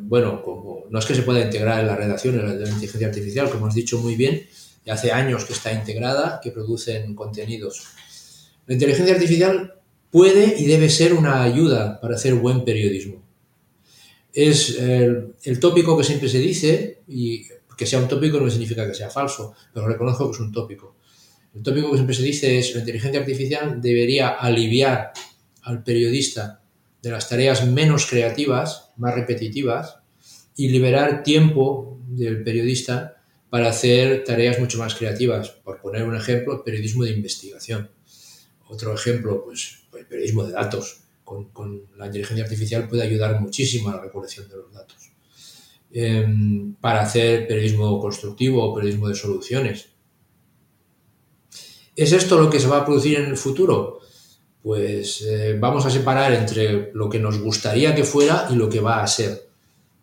bueno, como, no es que se pueda integrar en las redacciones la inteligencia artificial, como has dicho muy bien, y hace años que está integrada, que producen contenidos. La inteligencia artificial puede y debe ser una ayuda para hacer buen periodismo. Es el, tópico que siempre se dice, y que sea un tópico no significa que sea falso, pero reconozco que es un tópico. El tópico que siempre se dice es la inteligencia artificial debería aliviar al periodista de las tareas menos creativas, más repetitivas, y liberar tiempo del periodista para hacer tareas mucho más creativas. Por poner un ejemplo, periodismo de investigación. Otro ejemplo, pues el periodismo de datos. Con, la inteligencia artificial puede ayudar muchísimo a la recolección de los datos. Em, para hacer periodismo constructivo o periodismo de soluciones. ¿Es esto lo que se va a producir en el futuro? pues eh, vamos a separar entre lo que nos gustaría que fuera y lo que va a ser.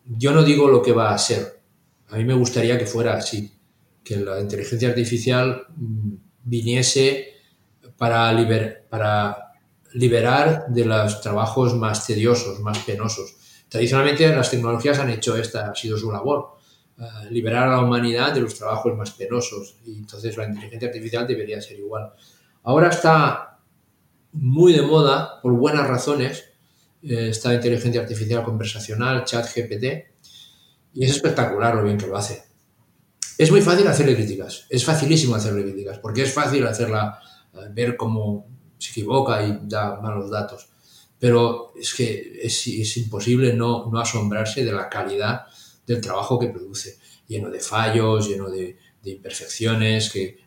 Yo no digo lo que va a ser. A mí me gustaría que fuera así, que la inteligencia artificial mm, viniese para, para liberar de los trabajos más tediosos, más penosos. Tradicionalmente las tecnologías han hecho esta, ha sido su labor, eh, liberar a la humanidad de los trabajos más penosos. Y entonces la inteligencia artificial debería ser igual. Ahora está muy de moda, por buenas razones, eh, esta inteligencia artificial conversacional, chat GPT, y es espectacular lo bien que lo hace. Es muy fácil hacerle críticas, es facilísimo hacerle críticas, porque es fácil hacerla eh, ver cómo se equivoca y da malos datos. Pero es que es, imposible no, asombrarse de la calidad del trabajo que produce, lleno de fallos, lleno de, imperfecciones, que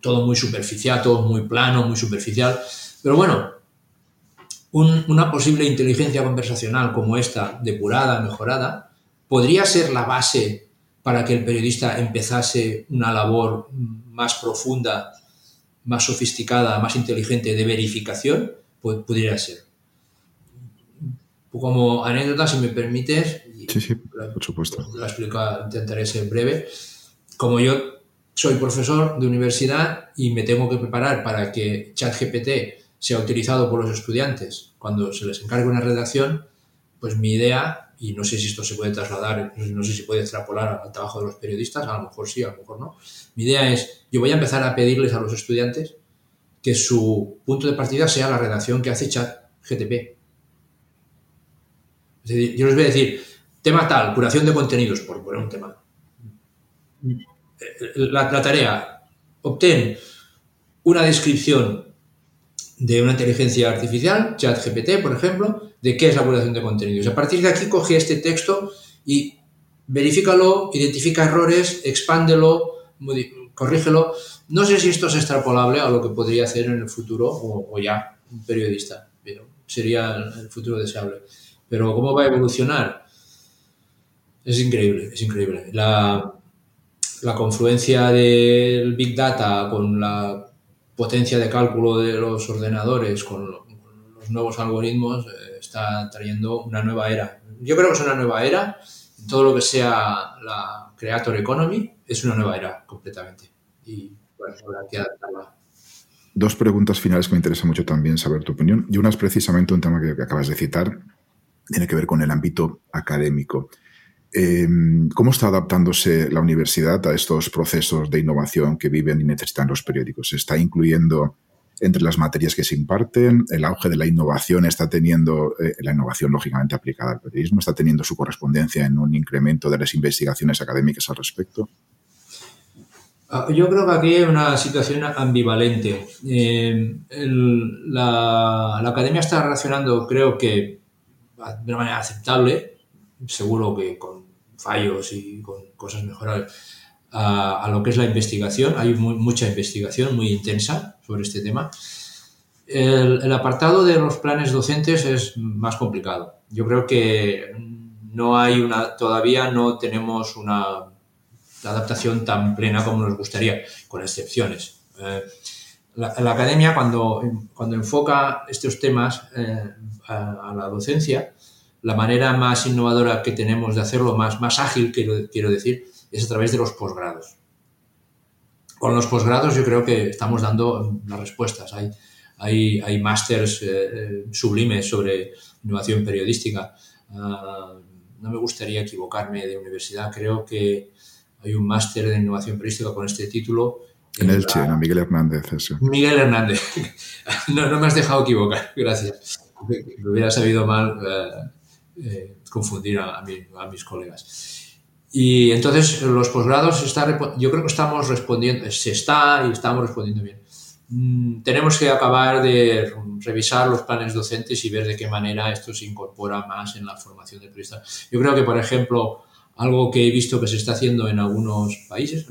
todo muy superficial, todo muy plano, muy superficial. Pero bueno, una posible inteligencia conversacional como esta, depurada, mejorada, podría ser la base para que el periodista empezase una labor más profunda, más sofisticada, más inteligente de verificación, pudiera ser. Como anécdota, si me permites, sí, sí, por supuesto. La explico, intentaré ser breve. Como yo soy profesor de universidad y me tengo que preparar para que ChatGPT sea utilizado por los estudiantes cuando se les encargue una redacción, pues mi idea, y no sé si esto se puede trasladar, no sé si puede extrapolar al trabajo de los periodistas, a lo mejor sí, a lo mejor no. Mi idea es, yo voy a empezar a pedirles a los estudiantes que su punto de partida sea la redacción que hace ChatGTP. Es decir, yo les voy a decir, tema tal, curación de contenidos, por poner un tema la, tarea, obtén una descripción de una inteligencia artificial, ChatGPT, por ejemplo, de qué es la curación de contenidos. A partir de aquí coge este texto y verifícalo, identifica errores, expándelo, corrígelo. No sé si esto es extrapolable a lo que podría hacer en el futuro o, ya un periodista, pero sería el futuro deseable. Pero cómo va a evolucionar es increíble, es increíble. La, confluencia del Big Data con la potencia de cálculo de los ordenadores, con, los nuevos algoritmos, eh, está trayendo una nueva era. Yo creo que es una nueva era todo lo que sea la creator economy, es una nueva era completamente. Dos preguntas finales que me interesa mucho también saber tu opinión. Y una es precisamente un tema que acabas de citar, tiene que ver con el ámbito académico. Em, ¿Cómo está adaptándose la universidad a estos procesos de innovación que viven y necesitan los periódicos? ¿Se está incluyendo entre las materias que se imparten? ¿El auge de la innovación está teniendo, eh, la innovación lógicamente aplicada al periodismo, está teniendo su correspondencia en un incremento de las investigaciones académicas al respecto? Ah, yo creo que aquí hay una situación ambivalente. Em, la, academia está reaccionando, creo que de una manera aceptable, seguro que con fallos y con cosas mejorables a, lo que es la investigación. Hay mucha investigación muy intensa sobre este tema. El, apartado de los planes docentes es más complicado. Yo creo que no hay una, todavía no tenemos una adaptación tan plena como nos gustaría, con excepciones. Eh, la, academia cuando, cuando enfoca estos temas eh, a, la docencia, la manera más innovadora que tenemos de hacerlo, más, más ágil, quiero, quiero decir, es a través de los posgrados. Con los posgrados yo creo que estamos dando las respuestas. Hay, hay, hay másters eh, sublimes sobre innovación periodística. Ah, no me gustaría equivocarme de universidad. Creo que hay un máster de innovación periodística con este título. En, el Elche, Miguel Hernández. Eso. Miguel Hernández. no, no me has dejado equivocar. Gracias. Me hubiera sabido mal. Eh, eh, confundir a, mis colegas. Y entonces los posgrados, está, yo creo que estamos respondiendo, se está y estamos respondiendo bien. Mm, tenemos que acabar de revisar los planes docentes y ver de qué manera esto se incorpora más en la formación de periodistas. Yo creo que, por ejemplo, algo que he visto que se está haciendo en algunos países,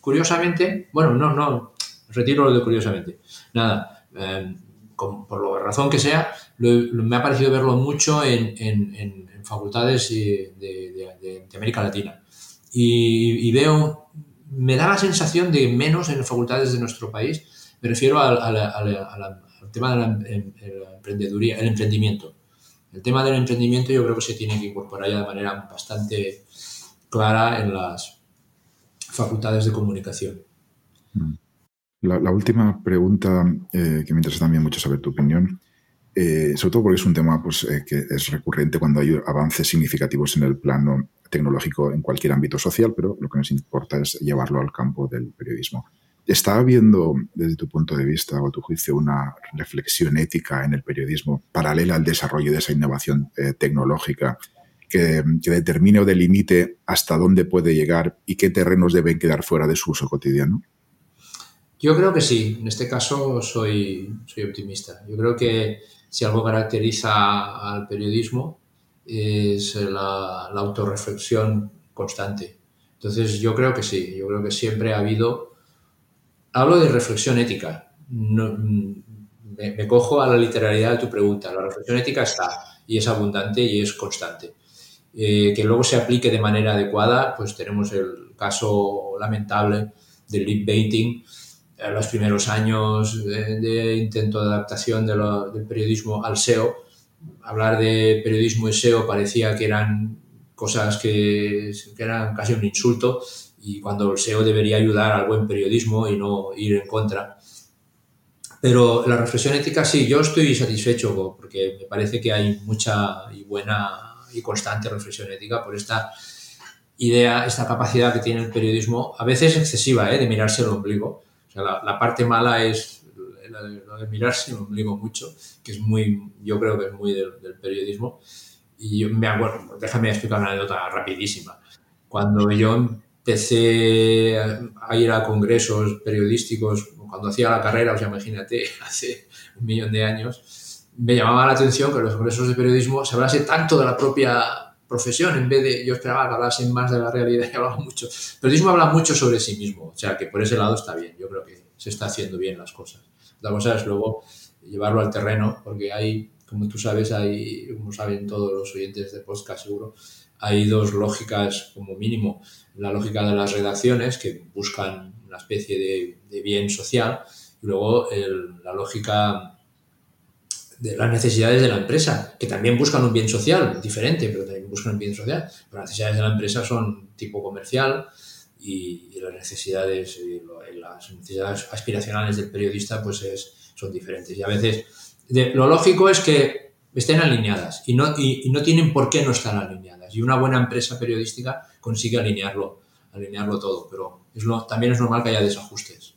curiosamente, bueno, no, no, retiro lo de curiosamente, nada, eh, por la razón que sea, me ha parecido verlo mucho en, facultades de, América Latina. Y, veo, me da la sensación de menos en facultades de nuestro país, me refiero al, tema del emprendeduría, el emprendimiento. El tema del emprendimiento yo creo que se tiene que incorporar ya de manera bastante clara en las facultades de comunicación. Mm. La, última pregunta, eh, que me interesa también mucho saber tu opinión, eh, sobre todo porque es un tema pues, eh, que es recurrente cuando hay avances significativos en el plano tecnológico en cualquier ámbito social, pero lo que nos importa es llevarlo al campo del periodismo. ¿Está habiendo, desde tu punto de vista o tu juicio, una reflexión ética en el periodismo paralela al desarrollo de esa innovación tecnológica que, determine o delimite hasta dónde puede llegar y qué terrenos deben quedar fuera de su uso cotidiano? Yo creo que sí, en este caso soy, soy optimista. Yo creo que si algo caracteriza al periodismo es la, la autorreflexión constante. Entonces yo creo que sí, yo creo que siempre ha habido... Hablo de reflexión ética. Me, cojo a la literalidad de tu pregunta. La reflexión ética está y es abundante y es constante. Eh, que luego se aplique de manera adecuada, pues tenemos el caso lamentable del lead baiting, en los primeros años de, intento de adaptación del periodismo al SEO, hablar de periodismo y SEO parecía que eran cosas que, que, eran casi un insulto y cuando el SEO debería ayudar al buen periodismo y no ir en contra. Pero la reflexión ética sí, yo estoy satisfecho porque me parece que hay mucha y buena y constante reflexión ética por esta idea, esta capacidad que tiene el periodismo, a veces excesiva, ¿eh? de mirarse el ombligo la, parte mala es lo de mirarse el ombligo mucho, que es muy, yo creo que es muy del, periodismo. Y yo me acuerdo, déjame explicar una anécdota rapidísima. Cuando yo empecé a ir a congresos periodísticos, cuando hacía la carrera, o sea, imagínate, hace un millón de años, me llamaba la atención que los congresos de periodismo se hablase tanto de la propia profesión en vez de, yo esperaba que hablasen más de la realidad y hablaba mucho. El periodismo habla mucho sobre sí mismo, o sea que por ese lado está bien, yo creo que se está haciendo bien las cosas. La cosa es luego llevarlo al terreno, porque hay, como tú sabes, hay, como saben todos los oyentes de podcast seguro, hay dos lógicas como mínimo. La lógica de las redacciones, que buscan una especie de, bien social, y luego la lógica de las necesidades de la empresa, que también buscan un bien social, diferente, pero también buscan un bien social. Las necesidades de la empresa son tipo comercial y, las necesidades las necesidades aspiracionales del periodista pues es, son diferentes. Y a veces lo lógico es que estén alineadas y no, y, no tienen por qué no estar alineadas. Y una buena empresa periodística consigue alinearlo, alinearlo todo, pero es lo, también es normal que haya desajustes.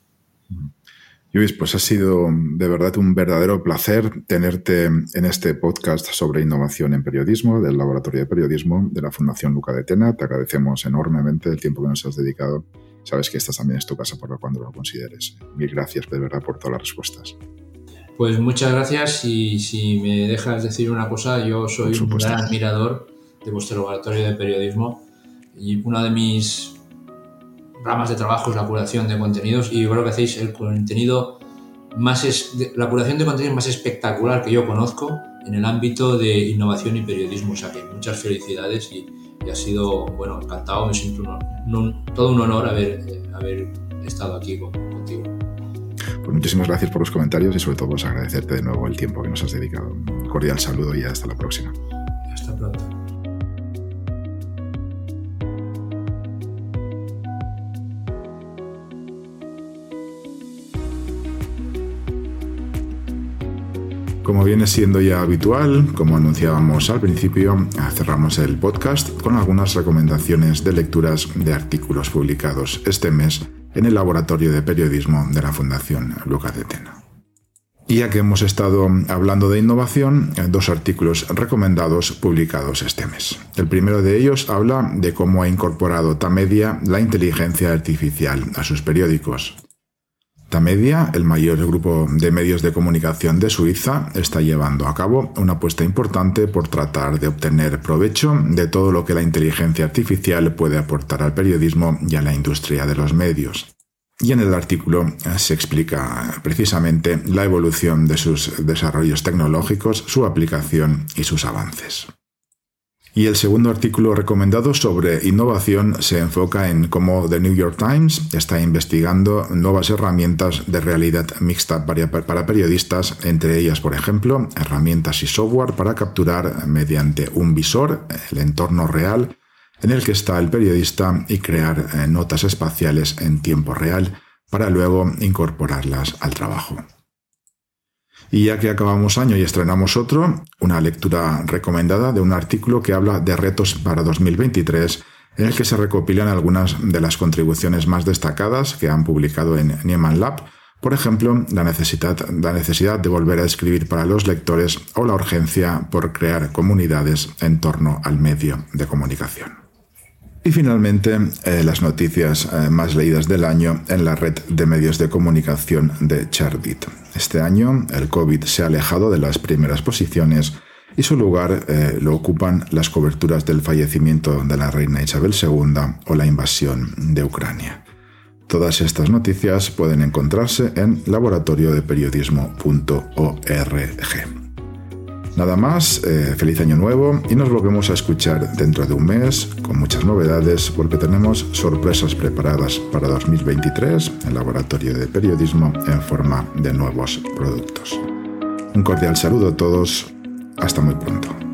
Luis, pues ha sido de verdad un verdadero placer tenerte en este podcast sobre innovación en periodismo del Laboratorio de Periodismo de la Fundación Luca de Tena. Te agradecemos enormemente el tiempo que nos has dedicado. Sabes que esta también es tu casa por cuando lo consideres. Mil gracias de verdad por todas las respuestas. Pues muchas gracias y si me dejas decir una cosa, yo soy un gran admirador de vuestro laboratorio de periodismo y una de mis ramas de trabajo es la curación de contenidos y yo creo que hacéis el contenido más es, la curación de contenidos más espectacular que yo conozco en el ámbito de innovación y periodismo. O sea que muchas felicidades y, ha sido, bueno, encantado, me siento todo un honor haber, haber estado aquí contigo. Pues muchísimas gracias por los comentarios y sobre todo pues agradecerte de nuevo el tiempo que nos has dedicado. Un cordial saludo y hasta la próxima. Hasta pronto. Como viene siendo ya habitual, como anunciábamos al principio, cerramos el podcast con algunas recomendaciones de lecturas de artículos publicados este mes en el Laboratorio de Periodismo de la Fundación Lucas de Tena. Y ya que hemos estado hablando de innovación, dos artículos recomendados publicados este mes. El primero de ellos habla de cómo ha incorporado Tamedia la inteligencia artificial a sus periódicos. Tamedia, el mayor grupo de medios de comunicación de Suiza, está llevando a cabo una apuesta importante por tratar de obtener provecho de todo lo que la inteligencia artificial puede aportar al periodismo y a la industria de los medios. Y en el artículo se explica precisamente la evolución de sus desarrollos tecnológicos, su aplicación y sus avances. Y el segundo artículo recomendado sobre innovación se enfoca en cómo The New York Times está investigando nuevas herramientas de realidad mixta para periodistas, entre ellas, por ejemplo, herramientas y software para capturar mediante un visor el entorno real en el que está el periodista y crear eh, notas espaciales en tiempo real para luego incorporarlas al trabajo. Y ya que acabamos año y estrenamos otro, una lectura recomendada de un artículo que habla de retos para 2023 en el que se recopilan algunas de las contribuciones más destacadas que han publicado en Nieman Lab, por ejemplo, la necesidad, la necesidad de volver a escribir para los lectores o la urgencia por crear comunidades en torno al medio de comunicación. Y finalmente, eh, las noticias eh, más leídas del año en la red de medios de comunicación de Chardit. Este año, el COVID se ha alejado de las primeras posiciones y su lugar eh, lo ocupan las coberturas del fallecimiento de la reina Isabel II o la invasión de Ucrania. Todas estas noticias pueden encontrarse en laboratoriodeperiodismo.org. Nada más, eh, feliz año nuevo y nos volvemos a escuchar dentro de un mes con muchas novedades porque tenemos sorpresas preparadas para 2023 en Laboratorio de Periodismo en forma de nuevos productos. Un cordial saludo a todos, hasta muy pronto.